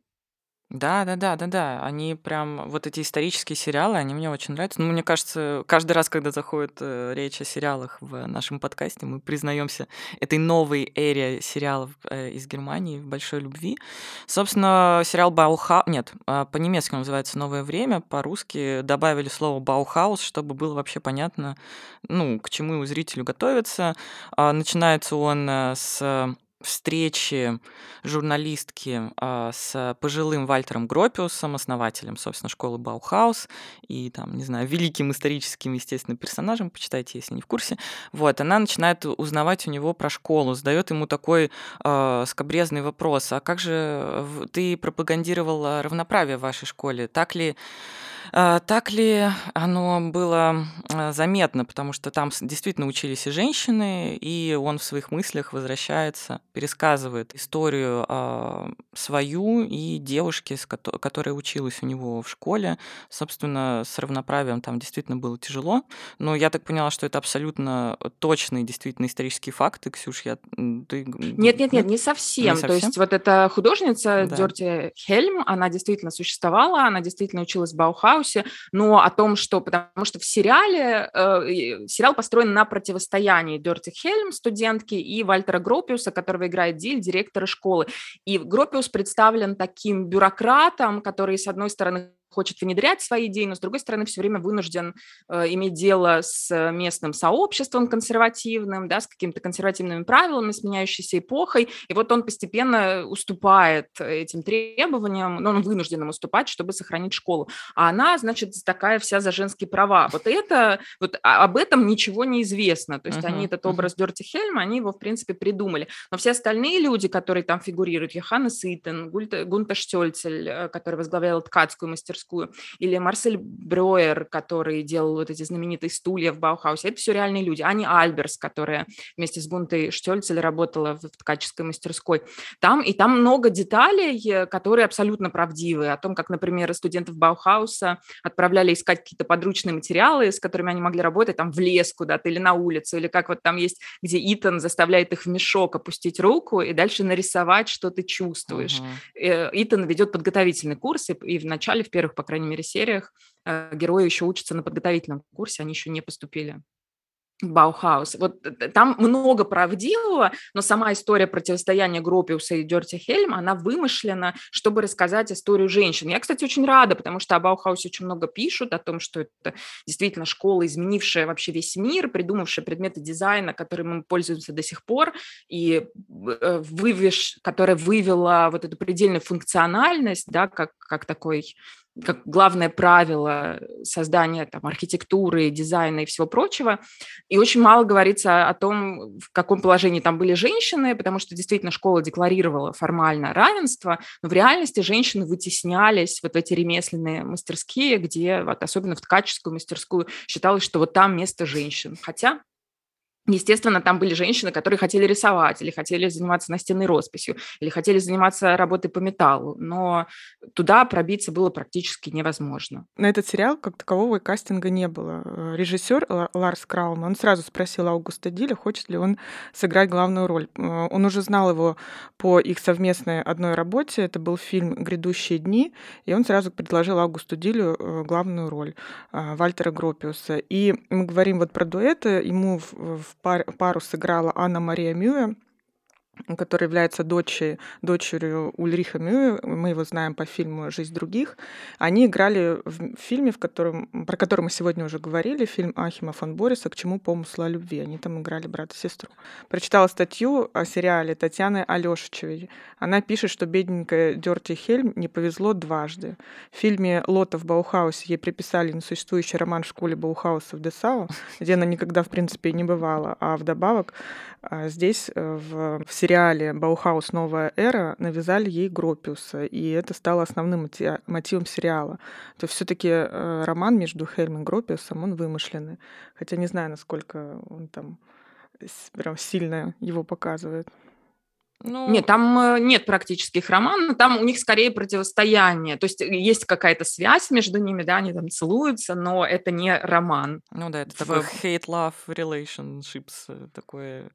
A: Да, да, да, да, да. Они прям, вот эти исторические сериалы, они мне очень нравятся. Ну, мне кажется, каждый раз, когда заходит э, речь о сериалах в нашем подкасте, мы признаемся этой новой эре сериалов э, из Германии в большой любви. Собственно, сериал Баухаус, нет, э, по-немецки он называется «Новое время», по-русски добавили слово Баухаус, чтобы было вообще понятно, ну, к чему зрителю готовиться. Э, начинается он э, с встречи журналистки а, с пожилым Вальтером Гропиусом, основателем, собственно, школы Баухаус, и там, не знаю, великим историческим, естественно, персонажем, почитайте, если не в курсе. Вот, она начинает узнавать у него про школу, задает ему такой э, скобрезный вопрос, а как же ты пропагандировал равноправие в вашей школе? Так ли а, так ли оно было а, заметно, потому что там действительно учились и женщины, и он в своих мыслях возвращается, пересказывает историю а, свою и девушки, которая училась у него в школе. Собственно, с равноправием там действительно было тяжело, но я так поняла, что это абсолютно точные действительно исторические факты. Ксюш, я...
C: Ты... Нет, нет, нет, не совсем. не совсем. То есть вот эта художница да. Дёрти Хельм, она действительно существовала, она действительно училась в Баухаус, Хаусе, но о том, что, потому что в сериале, э, сериал построен на противостоянии Дерти Хельм, студентки, и Вальтера Гропиуса, которого играет Диль, директора школы. И Гропиус представлен таким бюрократом, который, с одной стороны, хочет внедрять свои идеи, но, с другой стороны, все время вынужден э, иметь дело с местным сообществом консервативным, да, с какими-то консервативными правилами, с меняющейся эпохой, и вот он постепенно уступает этим требованиям, но он вынужден им уступать, чтобы сохранить школу. А она, значит, такая вся за женские права. Вот это, вот об этом ничего не известно. То есть uh-huh, они этот образ угу. Дёрте Хельм, они его, в принципе, придумали. Но все остальные люди, которые там фигурируют, Йоханнес Итен, Гунта Штёльцель, э, который возглавлял ткацкую мастерскую, мастерскую, или Марсель Бройер, который делал вот эти знаменитые стулья в Баухаусе, это все реальные люди. Ани Альберс, которая вместе с Гунтой Штёльцель работала в ткаческой мастерской. Там, и там много деталей, которые абсолютно правдивые, о том, как, например, студентов Баухауса отправляли искать какие-то подручные материалы, с которыми они могли работать там в лес куда-то или на улицу, или как вот там есть, где Иттен заставляет их в мешок опустить руку и дальше нарисовать, что ты чувствуешь. Uh-huh. Иттен ведет подготовительный курс, и, и в начале, в первых первых, по крайней мере, сериях э, герои еще учатся на подготовительном курсе, они еще не поступили. Баухаус. Вот там много правдивого, но сама история противостояния Гропиуса и Дёрте Хельм, она вымышлена, чтобы рассказать историю женщин. Я, кстати, очень рада, потому что о Баухаусе очень много пишут, о том, что это действительно школа, изменившая вообще весь мир, придумавшая предметы дизайна, которыми мы пользуемся до сих пор, и э, вывеш, которая вывела вот эту предельную функциональность, да, как, как такой как главное правило создания там, архитектуры, дизайна и всего прочего. И очень мало говорится о том, в каком положении там были женщины, потому что действительно школа декларировала формально равенство, но в реальности женщины вытеснялись вот в эти ремесленные мастерские, где, вот, особенно в ткаческую мастерскую, считалось, что вот там место женщин. Хотя Естественно, там были женщины, которые хотели рисовать, или хотели заниматься настенной росписью, или хотели заниматься работой по металлу, но туда пробиться было практически невозможно.
B: На этот сериал как такового кастинга не было. Э, Режиссер Ларс Краун, он сразу спросил Аугуста Диля, хочет ли он сыграть главную роль. Э, он уже знал его по их совместной одной работе, это был фильм «Грядущие дни», и он сразу предложил Аугусту Дилю э, главную роль Вальтера Гропиуса. И мы говорим вот про дуэты, ему в пар, пару сыграла Анна Мария Мюэ, которая является дочерью, дочерью Ульриха Мюэ, мы его знаем по фильму «Жизнь других», они играли в фильме, в котором, про который мы сегодня уже говорили, фильм Ахима фон Бориса «К чему помысла любви». Они там играли брата и сестру. Прочитала статью о сериале Татьяны Алешичевой. Она пишет, что бедненькая Дёрти Хельм не повезло дважды. В фильме «Лотта в Баухаусе» ей приписали несуществующий роман в школе Баухауса в Дессау, где она никогда, в принципе, не бывала, а вдобавок а здесь э, в сериале «Баухаус. Новая эра» навязали ей Гропиуса, и это стало основным мотивом сериала. То все таки э, роман между Хельм и Гропиусом, он вымышленный. Хотя не знаю, насколько он там прям сильно его показывает.
C: Ну... Нет, там э, нет практических романов, там у них скорее противостояние. То есть э, есть какая-то связь между ними, да, они там целуются, но это не роман.
A: Ну да, это в... такой hate-love relationships э, такое.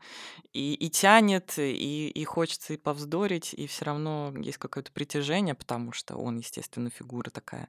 A: И, и тянет, и, и хочется и повздорить, и все равно есть какое-то притяжение, потому что он, естественно, фигура такая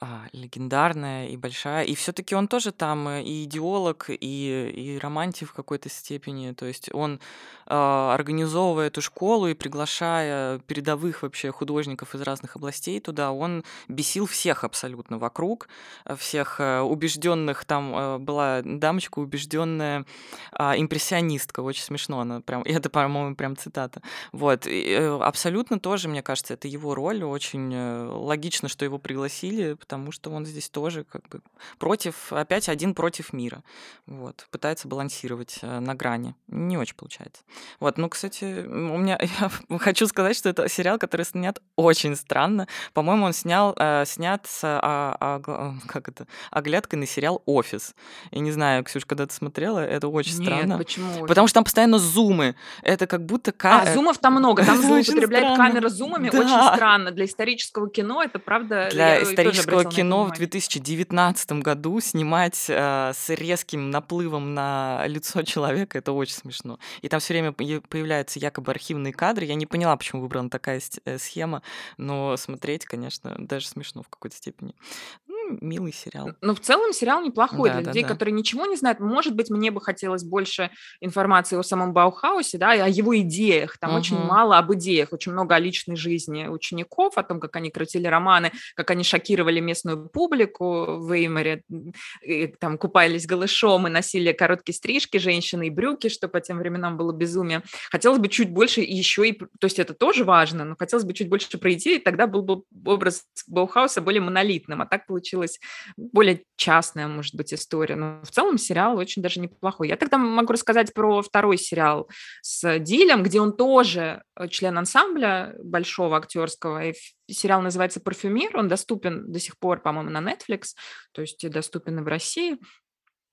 A: а, легендарная и большая. И все-таки он тоже там и идеолог, и, и романтик в какой-то степени. То есть он а, организовывает уж школу и приглашая передовых вообще художников из разных областей туда, он бесил всех абсолютно вокруг, э, всех э, убежденных. Там э, была дамочка убежденная а, импрессионистка, очень смешно она прям, и это, по-моему, прям цитата. Вот, и, абсолютно тоже, мне кажется, это его роль, очень логично, что его пригласили, потому что он здесь тоже как бы против, опять один против мира, вот, пытается балансировать на грани, не очень получается. Вот, ну, кстати, у меня я хочу сказать, что это сериал, который снят очень странно. По-моему, он снял, э, снят с а, а, как это, оглядкой на сериал Офис. Я не знаю, Ксюш, когда ты смотрела, это очень
C: Нет,
A: странно.
C: почему?
A: Потому что там постоянно зумы. Это как будто... Ка...
C: А, зумов там много. Там злоупотребляет камера зумами. Да. Очень странно. Для исторического кино это правда...
A: Для исторического кино в 2019 году снимать э, с резким наплывом на лицо человека, это очень смешно. И там все время появляются якобы архивные кадры. Я не поняла, почему выбрана такая э, схема, но смотреть, конечно, даже смешно в какой-то степени милый сериал.
C: Ну, в целом сериал неплохой да, для да, людей, да. которые ничего не знают. Может быть, мне бы хотелось больше информации о самом Баухаусе, да, и о его идеях. Там угу. очень мало об идеях, очень много о личной жизни учеников, о том, как они крутили романы, как они шокировали местную публику в Эйморе, и, там купались голышом и носили короткие стрижки женщины и брюки, что по тем временам было безумие. Хотелось бы чуть больше еще и... То есть это тоже важно, но хотелось бы чуть больше про идеи, тогда был бы образ Баухауса более монолитным, а так получилось получилась более частная, может быть, история. Но в целом сериал очень даже неплохой. Я тогда могу рассказать про второй сериал с Дилем, где он тоже э, член ансамбля большого актерского. И сериал называется «Парфюмер». Он доступен до сих пор, по-моему, на Netflix, то есть доступен и в России.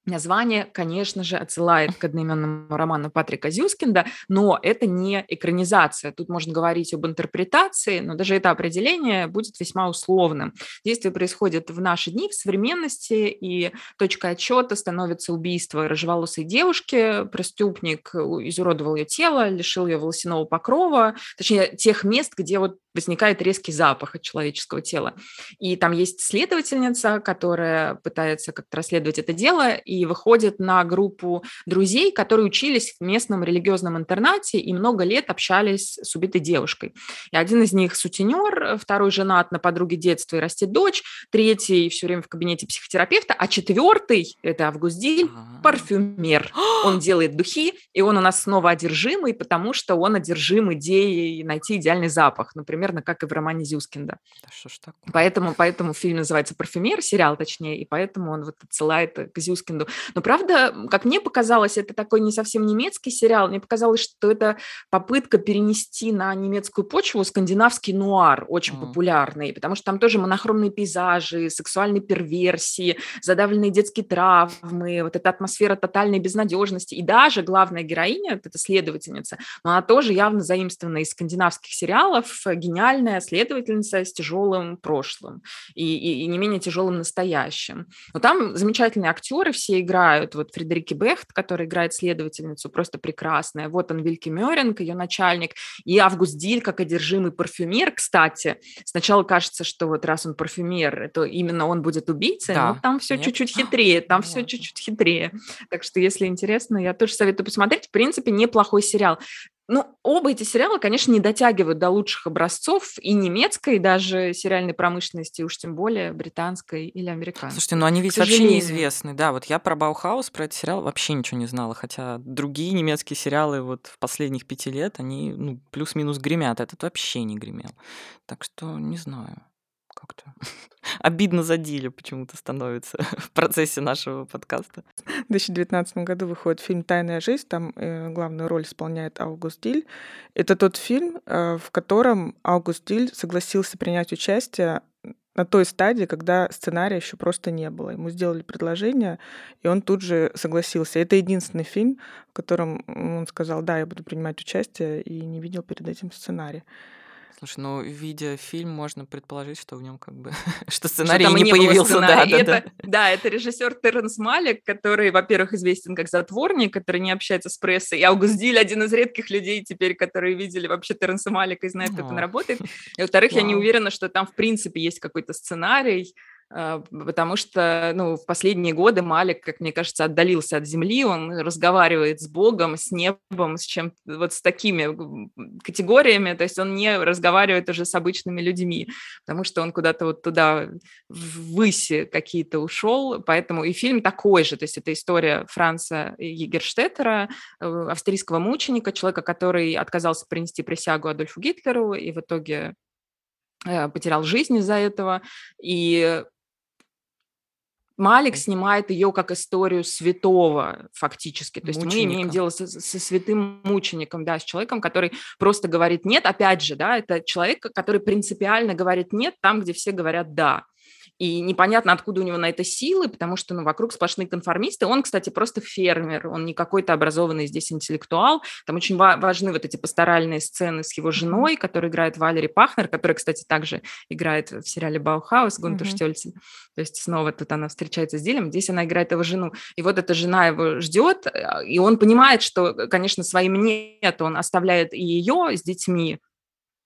C: Название, конечно же, отсылает к одноименному роману Патрика Зюскинда, но это не экранизация. Тут можно говорить об интерпретации, но даже это определение будет весьма условным. Действие происходит в наши дни, в современности, и точкой отчета становится убийство рыжеволосой девушки. Преступник изуродовал ее тело, лишил ее волосяного покрова, точнее, тех мест, где вот возникает резкий запах от человеческого тела. И там есть следовательница, которая пытается как-то расследовать это дело и выходит на группу друзей, которые учились в местном религиозном интернате и много лет общались с убитой девушкой. И один из них сутенер, второй женат на подруге детства и растет дочь, третий все время в кабинете психотерапевта, а четвертый, это Августиль, а. парфюмер. Он делает духи, и он у нас снова одержимый, потому что он одержим идеей найти идеальный запах. Например, примерно как и в романе Зюскинда.
A: Да что ж такое?
C: Поэтому, поэтому фильм называется «Парфюмер», сериал точнее, и поэтому он вот отсылает к Зюскинду секунду. Но правда, как мне показалось, это такой не совсем немецкий сериал. Мне показалось, что это попытка перенести на немецкую почву скандинавский нуар, очень mm. популярный, потому что там тоже монохромные пейзажи, сексуальные перверсии, задавленные детские травмы, вот эта атмосфера тотальной безнадежности. И даже главная героиня, вот эта следовательница, она тоже явно заимствована из скандинавских сериалов, гениальная следовательница с тяжелым прошлым и, и, и не менее тяжелым настоящим. Но там замечательные актеры все играют. Вот Фредерике Бехт, который играет следовательницу, просто прекрасная. Вот он Вильки Мёринг, ее начальник. И Август Диль, как одержимый парфюмер, кстати. Сначала кажется, что вот раз он парфюмер, то именно он будет убийцей, да. но там все чуть-чуть хитрее, там все чуть-чуть хитрее. Так что, если интересно, я тоже советую посмотреть. В принципе, неплохой сериал. Ну, оба эти сериала, конечно, не дотягивают до лучших образцов и немецкой даже сериальной промышленности, уж тем более британской или американской.
A: Слушайте, ну они ведь вообще неизвестны. Да, вот я про Баухаус, про этот сериал вообще ничего не знала, хотя другие немецкие сериалы вот в последних пяти лет, они ну, плюс-минус гремят, этот вообще не гремел. Так что не знаю обидно за Диля почему-то становится в процессе нашего подкаста.
B: В 2019 году выходит фильм «Тайная жизнь», там э, главную роль исполняет Аугуст Диль. Это тот фильм, э, в котором Аугуст Диль согласился принять участие на той стадии, когда сценария еще просто не было. Ему сделали предложение, и он тут же согласился. Это единственный фильм, в котором он сказал, да, я буду принимать участие, и не видел перед этим сценарий.
A: Слушай, ну, видя фильм, можно предположить, что в нем как бы что сценарий что не, не появился.
C: Да, да, это, да. да, это режиссер Терренс Малик, который, во-первых, известен как затворник, который не общается с прессой. И Аугуст Диль один из редких людей теперь, которые видели вообще Терренса Малика и знают, как он работает. И, во-вторых, я не уверена, что там, в принципе, есть какой-то сценарий, потому что ну, в последние годы Малик, как мне кажется, отдалился от земли, он разговаривает с Богом, с небом, с чем вот с такими категориями, то есть он не разговаривает уже с обычными людьми, потому что он куда-то вот туда ввысь какие-то ушел, поэтому и фильм такой же, то есть это история Франца Егерштеттера, э, австрийского мученика, человека, который отказался принести присягу Адольфу Гитлеру и в итоге э, потерял жизнь из-за этого. И Малик снимает ее как историю святого фактически. То есть Мученика. мы имеем дело со, со святым мучеником, да, с человеком, который просто говорит нет. Опять же, да, это человек, который принципиально говорит нет там, где все говорят да и непонятно, откуда у него на это силы, потому что ну, вокруг сплошные конформисты. Он, кстати, просто фермер, он не какой-то образованный здесь интеллектуал. Там очень ва- важны вот эти пасторальные сцены с его женой, которая играет Валери Пахнер, которая, кстати, также играет в сериале «Баухаус» Гунтер mm-hmm. Штельцин. То есть снова тут она встречается с Дилем, здесь она играет его жену. И вот эта жена его ждет, и он понимает, что, конечно, своим нет, он оставляет и ее с детьми,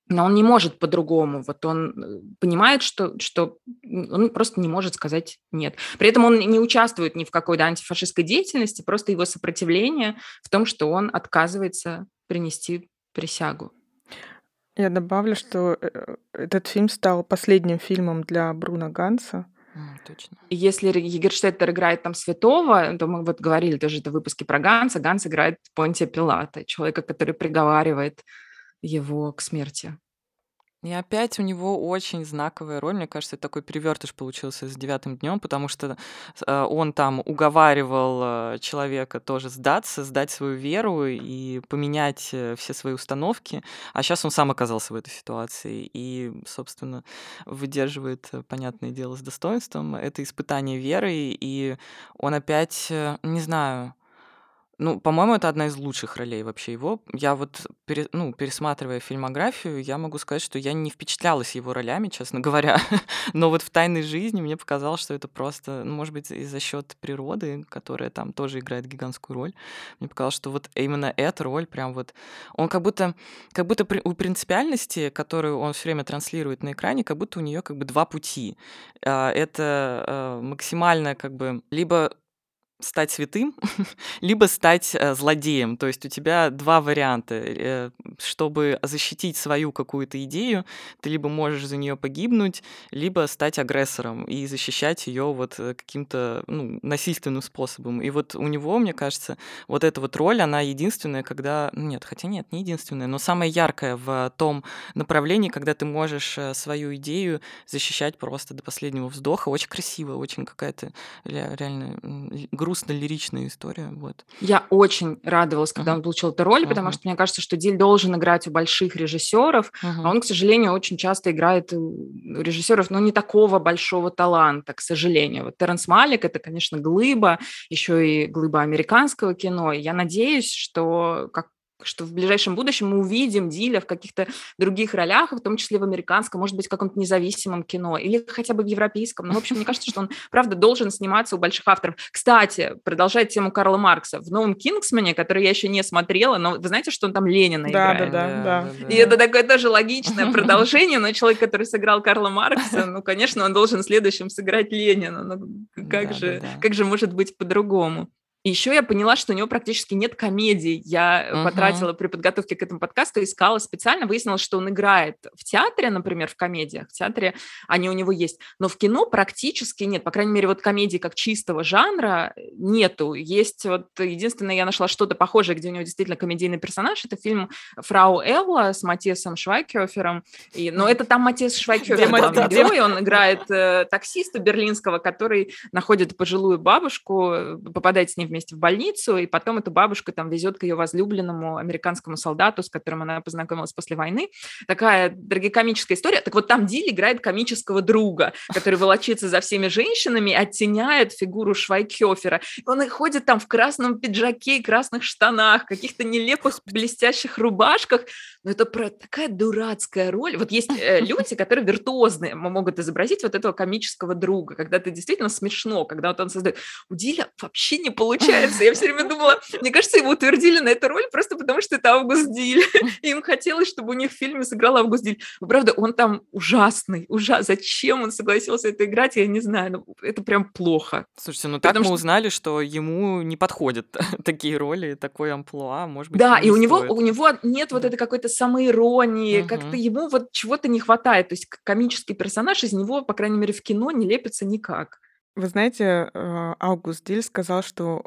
C: но он не может по-другому. Вот он э, понимает, что, что он просто не может сказать нет. При этом он не участвует ни в какой да, антифашистской деятельности, просто его сопротивление в том, что он отказывается принести присягу.
B: Я добавлю, что э, этот фильм стал последним фильмом для Бруна Ганса.
C: точно. Если Егерштеттер играет там святого, то мы вот говорили тоже в выпуске про Ганса, Ганс играет Понтия Пилата, человека, который приговаривает его к смерти.
A: И опять у него очень знаковая роль. Мне кажется, такой перевертыш получился с девятым днем, потому что э, он там уговаривал э, человека тоже сдаться, сдать свою веру и поменять э, все свои установки. А сейчас он сам оказался в этой ситуации и, собственно, выдерживает, понятное дело, с достоинством это испытание веры. И он опять, не знаю, ну, по-моему, это одна из лучших ролей вообще его. Я вот, пере, ну, пересматривая фильмографию, я могу сказать, что я не впечатлялась его ролями, честно говоря. Но вот в «Тайной жизни» мне показалось, что это просто, ну, может быть, и за счет природы, которая там тоже играет гигантскую роль. Мне показалось, что вот именно эта роль прям вот... Он как будто, как будто при, у принципиальности, которую он все время транслирует на экране, как будто у нее как бы два пути. А, это а, максимально как бы либо стать святым, либо стать э, злодеем. То есть у тебя два варианта. Э, чтобы защитить свою какую-то идею, ты либо можешь за нее погибнуть, либо стать агрессором и защищать ее вот э, каким-то ну, насильственным способом. И вот у него, мне кажется, вот эта вот роль, она единственная, когда... Ну, нет, хотя нет, не единственная, но самая яркая в том направлении, когда ты можешь свою идею защищать просто до последнего вздоха. Очень красиво, очень какая-то реально грустно-лиричная история. Вот.
C: Я очень радовалась, когда uh-huh. он получил эту роль, uh-huh. потому что мне кажется, что Диль должен играть у больших режиссеров, uh-huh. а он, к сожалению, очень часто играет у режиссеров, но не такого большого таланта, к сожалению. Вот Теренс Малик это, конечно, глыба, еще и глыба американского кино. И я надеюсь, что как что в ближайшем будущем мы увидим Диля в каких-то других ролях, в том числе в американском, может быть, в каком-то независимом кино или хотя бы в европейском. Но, в общем, мне кажется, что он, правда, должен сниматься у больших авторов. Кстати, продолжая тему Карла Маркса, в новом «Кингсмане», который я еще не смотрела, но вы знаете, что он там Ленина
B: да,
C: играет?
B: Да, да, да,
C: да. И это такое тоже логичное продолжение, но человек, который сыграл Карла Маркса, ну, конечно, он должен следующим сыграть Ленина. Ну, как, да, же, да, да. как же может быть по-другому? И еще я поняла, что у него практически нет комедий. Я uh-huh. потратила при подготовке к этому подкасту, искала специально, выяснилось, что он играет в театре, например, в комедиях. В театре они у него есть. Но в кино практически нет. По крайней мере, вот комедии как чистого жанра нету. Есть вот единственное, я нашла что-то похожее, где у него действительно комедийный персонаж. Это фильм «Фрау Элла» с Матиасом Швайкёфером. И, но это там Матиас Швайкёфер главный герой. Он играет э, таксиста берлинского, который находит пожилую бабушку, э, попадает с ней в вместе в больницу, и потом эту бабушку там везет к ее возлюбленному американскому солдату, с которым она познакомилась после войны. Такая трагикомическая история. Так вот там Диль играет комического друга, который волочится за всеми женщинами, оттеняет фигуру Швайкёфера. Он ходит там в красном пиджаке и красных штанах, каких-то нелепых блестящих рубашках. Но это про такая дурацкая роль. Вот есть э, люди, которые виртуозные могут изобразить вот этого комического друга, когда ты действительно смешно, когда вот он создает. У Диля вообще не получается получается. Я все время думала, мне кажется, его утвердили на эту роль просто потому, что это Август Диль. И им хотелось, чтобы у них в фильме сыграл Август Диль. Но, правда, он там ужасный, ужас. Зачем он согласился это играть, я не знаю. Ну, это прям плохо.
A: Слушайте, ну так потому мы что... узнали, что ему не подходят такие роли, такой амплуа, может быть,
C: Да, и у него, у него нет вот этой какой-то самоиронии, угу. как-то ему вот чего-то не хватает. То есть комический персонаж из него, по крайней мере, в кино не лепится никак.
B: Вы знаете, э, Аугуст Диль сказал, что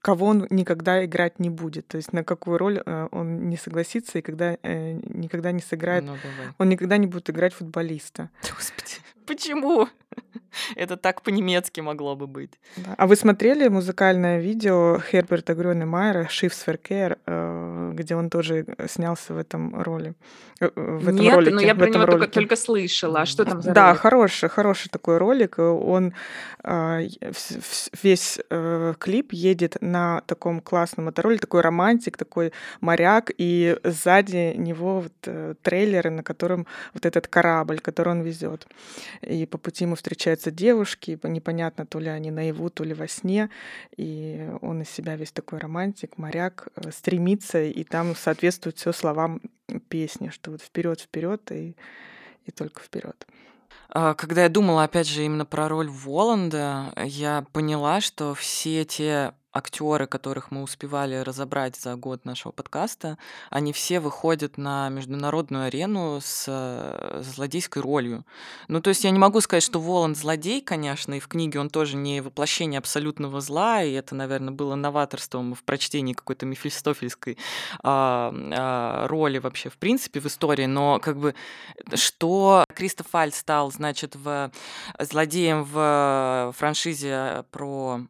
B: кого он никогда играть не будет. То есть на какую роль э, он не согласится и когда э, никогда не сыграет. Ну, он никогда не будет играть футболиста.
A: Господи, почему? Это так по-немецки могло бы быть.
B: Да. А вы смотрели музыкальное видео Херберта Грёнемайера «Schiffsverkehr», э, где он тоже снялся в этом роли?
C: Э, в этом Нет, ролике, но я про него только, только слышала. А что там за
B: Да,
C: ролик?
B: хороший, хороший такой ролик. Он весь э, клип едет на таком классном мотороле, такой романтик, такой моряк, и сзади него вот трейлеры, на котором вот этот корабль, который он везет. И по пути ему встречаются девушки, непонятно, то ли они наяву, то ли во сне, и он из себя весь такой романтик, моряк, э, стремится, и там соответствует все словам песни, что вот вперед, вперед и, и только вперед.
A: А, когда я думала, опять же, именно про роль Воланда, я поняла, что все те актеры, которых мы успевали разобрать за год нашего подкаста, они все выходят на международную арену с э, злодейской ролью. Ну, то есть я не могу сказать, что Воланд злодей, конечно, и в книге он тоже не воплощение абсолютного зла, и это, наверное, было новаторством в прочтении какой-то мефистофельской а, а, роли вообще, в принципе, в истории, но как бы что Кристофаль стал, значит, в злодеем в франшизе про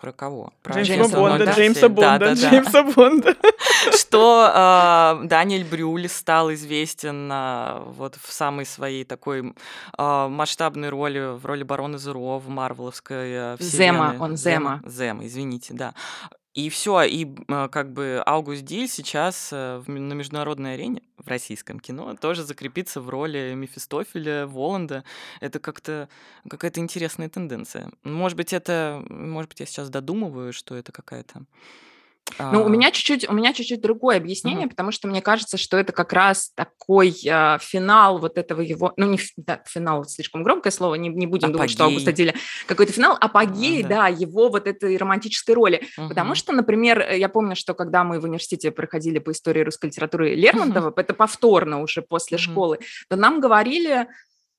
A: про кого? Про
B: Джеймса, Джеймса Бонда, Бонда, Джеймса Бонда, да, да, Джеймса Бонда.
A: Что э, Даниэль Брюль стал известен э, вот в самой своей такой э, масштабной роли, в роли барона Зеро в Марвеловской
C: э, Зема, он Зема.
A: Зема, извините, да. И все, и э, как бы Аугуст Диль сейчас э, на международной арене в российском кино тоже закрепится в роли Мефистофеля, Воланда. Это как-то какая-то интересная тенденция. Может быть, это, может быть, я сейчас додумываю, что это какая-то
C: ну, у меня чуть-чуть, у меня чуть-чуть другое объяснение, uh-huh. потому что мне кажется, что это как раз такой э, финал вот этого его, ну не да, финал слишком громкое слово, не, не будем апогей. думать, что Августа Диля какой-то финал, апогей, uh-huh. да, его вот этой романтической роли, uh-huh. потому что, например, э, я помню, что когда мы в университете проходили по истории русской литературы Лермонтова, uh-huh. это повторно уже после uh-huh. школы, то нам говорили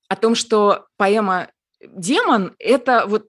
C: о том, что поэма "Демон" это вот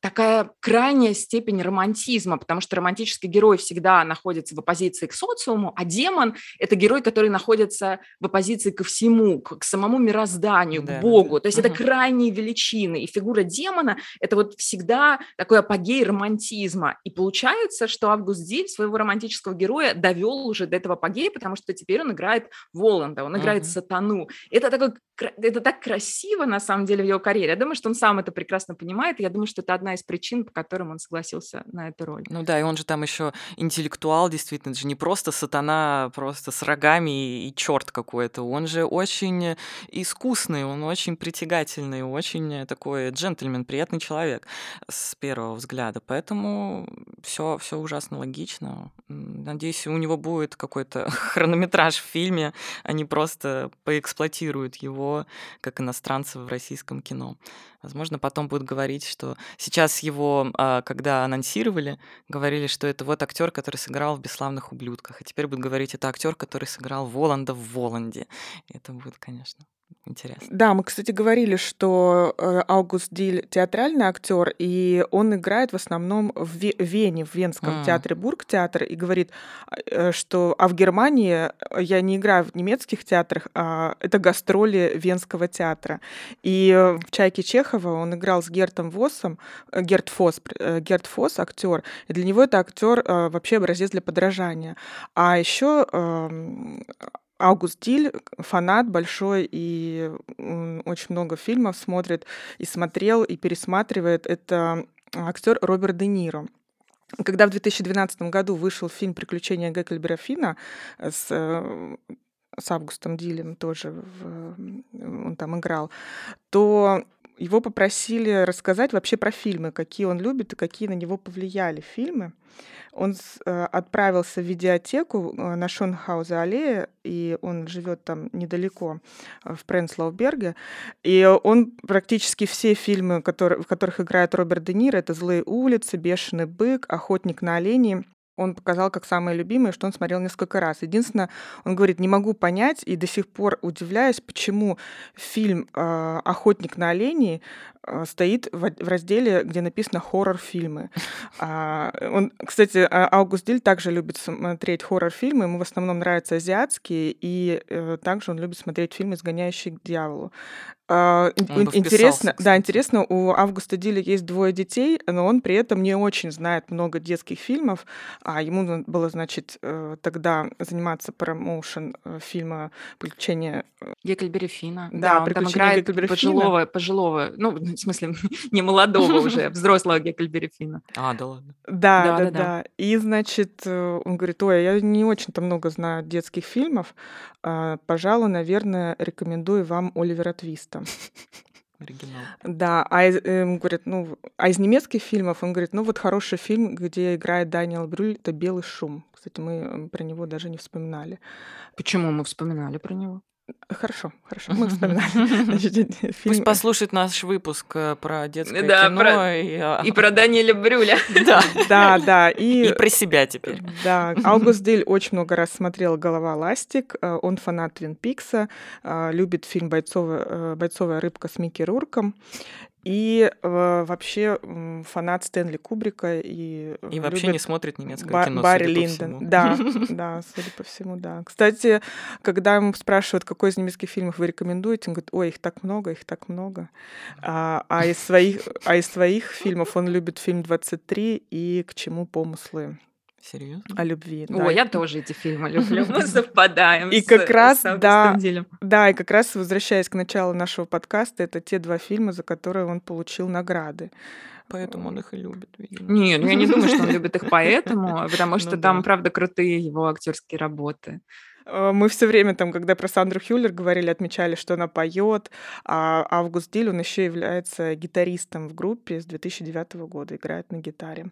C: такая крайняя степень романтизма, потому что романтический герой всегда находится в оппозиции к социуму, а демон – это герой, который находится в оппозиции ко всему, к, к самому мирозданию, да, к Богу. Да. То есть угу. это крайние величины. И фигура демона – это вот всегда такой апогей романтизма. И получается, что Август Диль своего романтического героя довел уже до этого апогея, потому что теперь он играет Воланда, он играет угу. сатану. Это, такой, это так красиво, на самом деле, в его карьере. Я думаю, что он сам это прекрасно понимает. Я думаю, что это одна из причин, по которым он согласился на эту роль.
A: Ну да, и он же там еще интеллектуал, действительно, это же не просто сатана, просто с рогами и черт какой-то. Он же очень искусный, он очень притягательный, очень такой джентльмен, приятный человек с первого взгляда. Поэтому все, все ужасно логично. Надеюсь, у него будет какой-то хронометраж в фильме, они просто поэксплуатируют его как иностранца в российском кино. Возможно, потом будут говорить, что сейчас его, а, когда анонсировали, говорили, что это вот актер, который сыграл в «Бесславных ублюдках», а теперь будут говорить, это актер, который сыграл Воланда в «Воланде». И это будет, конечно, Интересно.
B: Да, мы, кстати, говорили, что э, Аугуст Диль театральный актер, и он играет в основном в Вене, в Венском mm. театре Бургтеатр, и говорит, э, что а в Германии я не играю в немецких театрах, а это гастроли Венского театра. И в «Чайке Чехова» он играл с Гертом Фоссом, э, Герт Фосс, Герт Фосс актер, и для него это актер вообще образец для подражания. А еще эм, Аугуст Диль фанат большой и очень много фильмов смотрит и смотрел и пересматривает. Это актер Роберт Де Ниро. Когда в 2012 году вышел фильм «Приключения Геккельбера Фина» с э, с Августом Дилем тоже в, он там играл, то его попросили рассказать вообще про фильмы, какие он любит и какие на него повлияли фильмы. Он э, отправился в видеотеку э, на Шонхауза аллее, и он живет там недалеко, э, в Пренслауберге. И он практически все фильмы, которые, в которых играет Роберт Де Ниро, это «Злые улицы», «Бешеный бык», «Охотник на оленей», он показал как самое любимое, что он смотрел несколько раз. Единственное, он говорит, не могу понять и до сих пор удивляюсь, почему фильм э, «Охотник на оленей» стоит в, разделе, где написано «хоррор-фильмы». А, он, кстати, а, Аугуст Диль также любит смотреть хоррор-фильмы, ему в основном нравятся азиатские, и э, также он любит смотреть фильмы «Изгоняющие к дьяволу». А, интересно, да, интересно, у Августа Диля есть двое детей, но он при этом не очень знает много детских фильмов, а ему было, значит, э, тогда заниматься промоушен э, фильма «Приключения...»
C: э, Геккельбери Фина. Да, да он там играет пожилого, пожилого, ну, в смысле, не молодого уже, взрослого Геккельбери Фина.
A: А, да ладно.
B: Да, да, да, да. И, значит, он говорит, ой, я не очень-то много знаю детских фильмов, а, пожалуй, наверное, рекомендую вам Оливера Твиста.
A: Оригинал.
B: Да, а из, э, говорит, ну, а из немецких фильмов он говорит, ну вот хороший фильм, где играет Даниэл Брюль, это «Белый шум». Кстати, мы про него даже не вспоминали.
C: Почему мы вспоминали про него?
B: Хорошо, хорошо, мы вспоминали.
A: Пусть послушает наш выпуск э, про детское кино.
C: И, а, и про Даниэля Брюля.
B: Да, да, да.
A: И, и про себя теперь.
B: Да, Аугуст Диль очень много раз смотрел «Голова ластик». Э, он фанат Твин Пикса, э, любит фильм «Бойцовая, «Бойцовая рыбка» с Микки Рурком. И э, вообще фанат Стэнли Кубрика и
A: и вообще не смотрит немецкое Ба- кино.
B: Барри Линдон, да, да, судя по всему, да. Кстати, когда ему спрашивают, какой из немецких фильмов вы рекомендуете, он говорит, ой, их так много, их так много. А, а из своих, а из своих фильмов он любит фильм 23 и к чему помыслы.
A: Серьезно?
B: О любви.
C: О, да. я тоже эти фильмы люблю. Мы совпадаем.
B: И как раз, да, да, и как раз возвращаясь к началу нашего подкаста, это те два фильма, за которые он получил награды.
A: Поэтому он их и любит, видимо.
C: Нет, ну я не думаю, что он любит их поэтому, а потому ну что там, правда, крутые его актерские работы.
B: Э, мы все время там, когда про Сандру Хюллер говорили, отмечали, что она поет, а Август Диль, он еще является гитаристом в группе с 2009 года, играет на гитаре.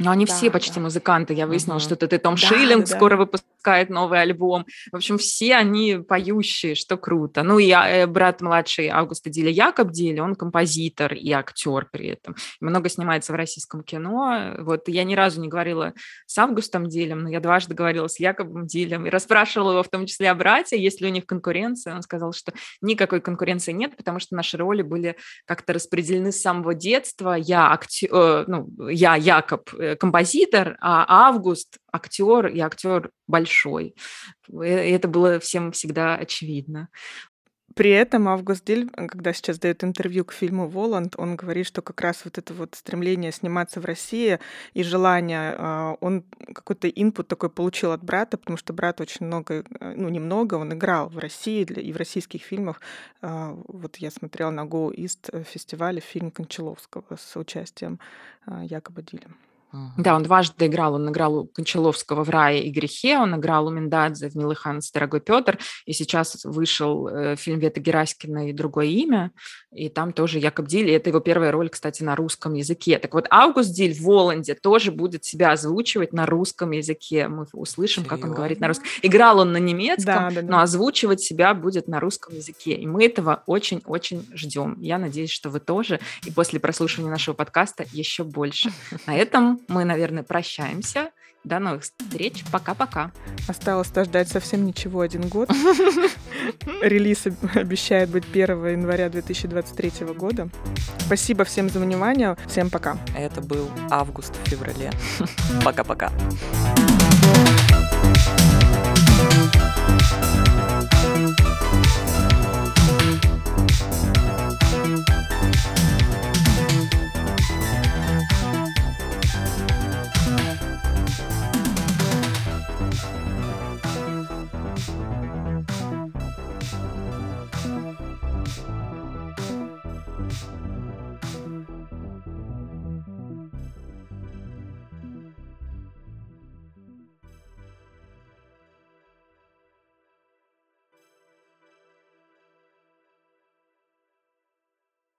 C: Ну, они
B: Да,
C: все почти
B: да.
C: музыканты. Я выяснила,
A: Мгм.
C: что это Том
B: Да,
C: Шиллинг
B: да,
C: скоро выпускает новый альбом. В общем, все они поющие, что круто. Ну, и э, брат младший Августа Диля, Якоб Диля, он композитор и актер при этом. Много снимается в российском кино. Вот я ни разу не говорила с Августом Дилем, но я дважды говорила с Якобом Дилем и расспрашивала его в том числе о брате, есть ли у них конкуренция. Он сказал, что никакой конкуренции нет, потому что наши роли были как-то распределены с самого детства. Я, актер, э, ну, я Якоб, э, композитор, а Август актер и актер большой. Э, Это было всем всегда очевидно.
B: При этом Август Диль, э, когда сейчас дает интервью к фильму «Воланд», он говорит, что как раз вот это вот стремление сниматься в России и желание, а, он какой-то инпут такой получил от брата, потому что брат очень много, э, ну немного, он играл в России для- и в российских фильмах. А, Вот я смотрела на Go East э, фестивале фильм Кончаловского с участием а, Якоба Диля.
A: Мгм.
C: Да, он дважды играл. Он играл у Кончаловского в «Рае и грехе», он играл у Миндадзе в «Милый Ханс, дорогой Петр», и сейчас вышел э, фильм Вета Гераськина и «Другое имя», и там тоже Якоб Диль, и это его первая роль, кстати, на русском языке. Так вот, Август Диль в «Воланде» тоже будет себя озвучивать на русском языке. Мы услышим, как он говорит на русском. Играл он на немецком,
B: Да, да, да.
C: но озвучивать себя будет на русском языке. И мы этого очень-очень ждем. Я надеюсь, что вы тоже, и после прослушивания нашего подкаста еще больше. На этом мы, наверное, прощаемся. До новых встреч. Пока-пока.
B: Осталось дождать совсем ничего, один год. Релиз обещает быть 1 января 2023 года. Спасибо всем за внимание. Всем пока.
A: Это был август в феврале. Пока-пока. Thank you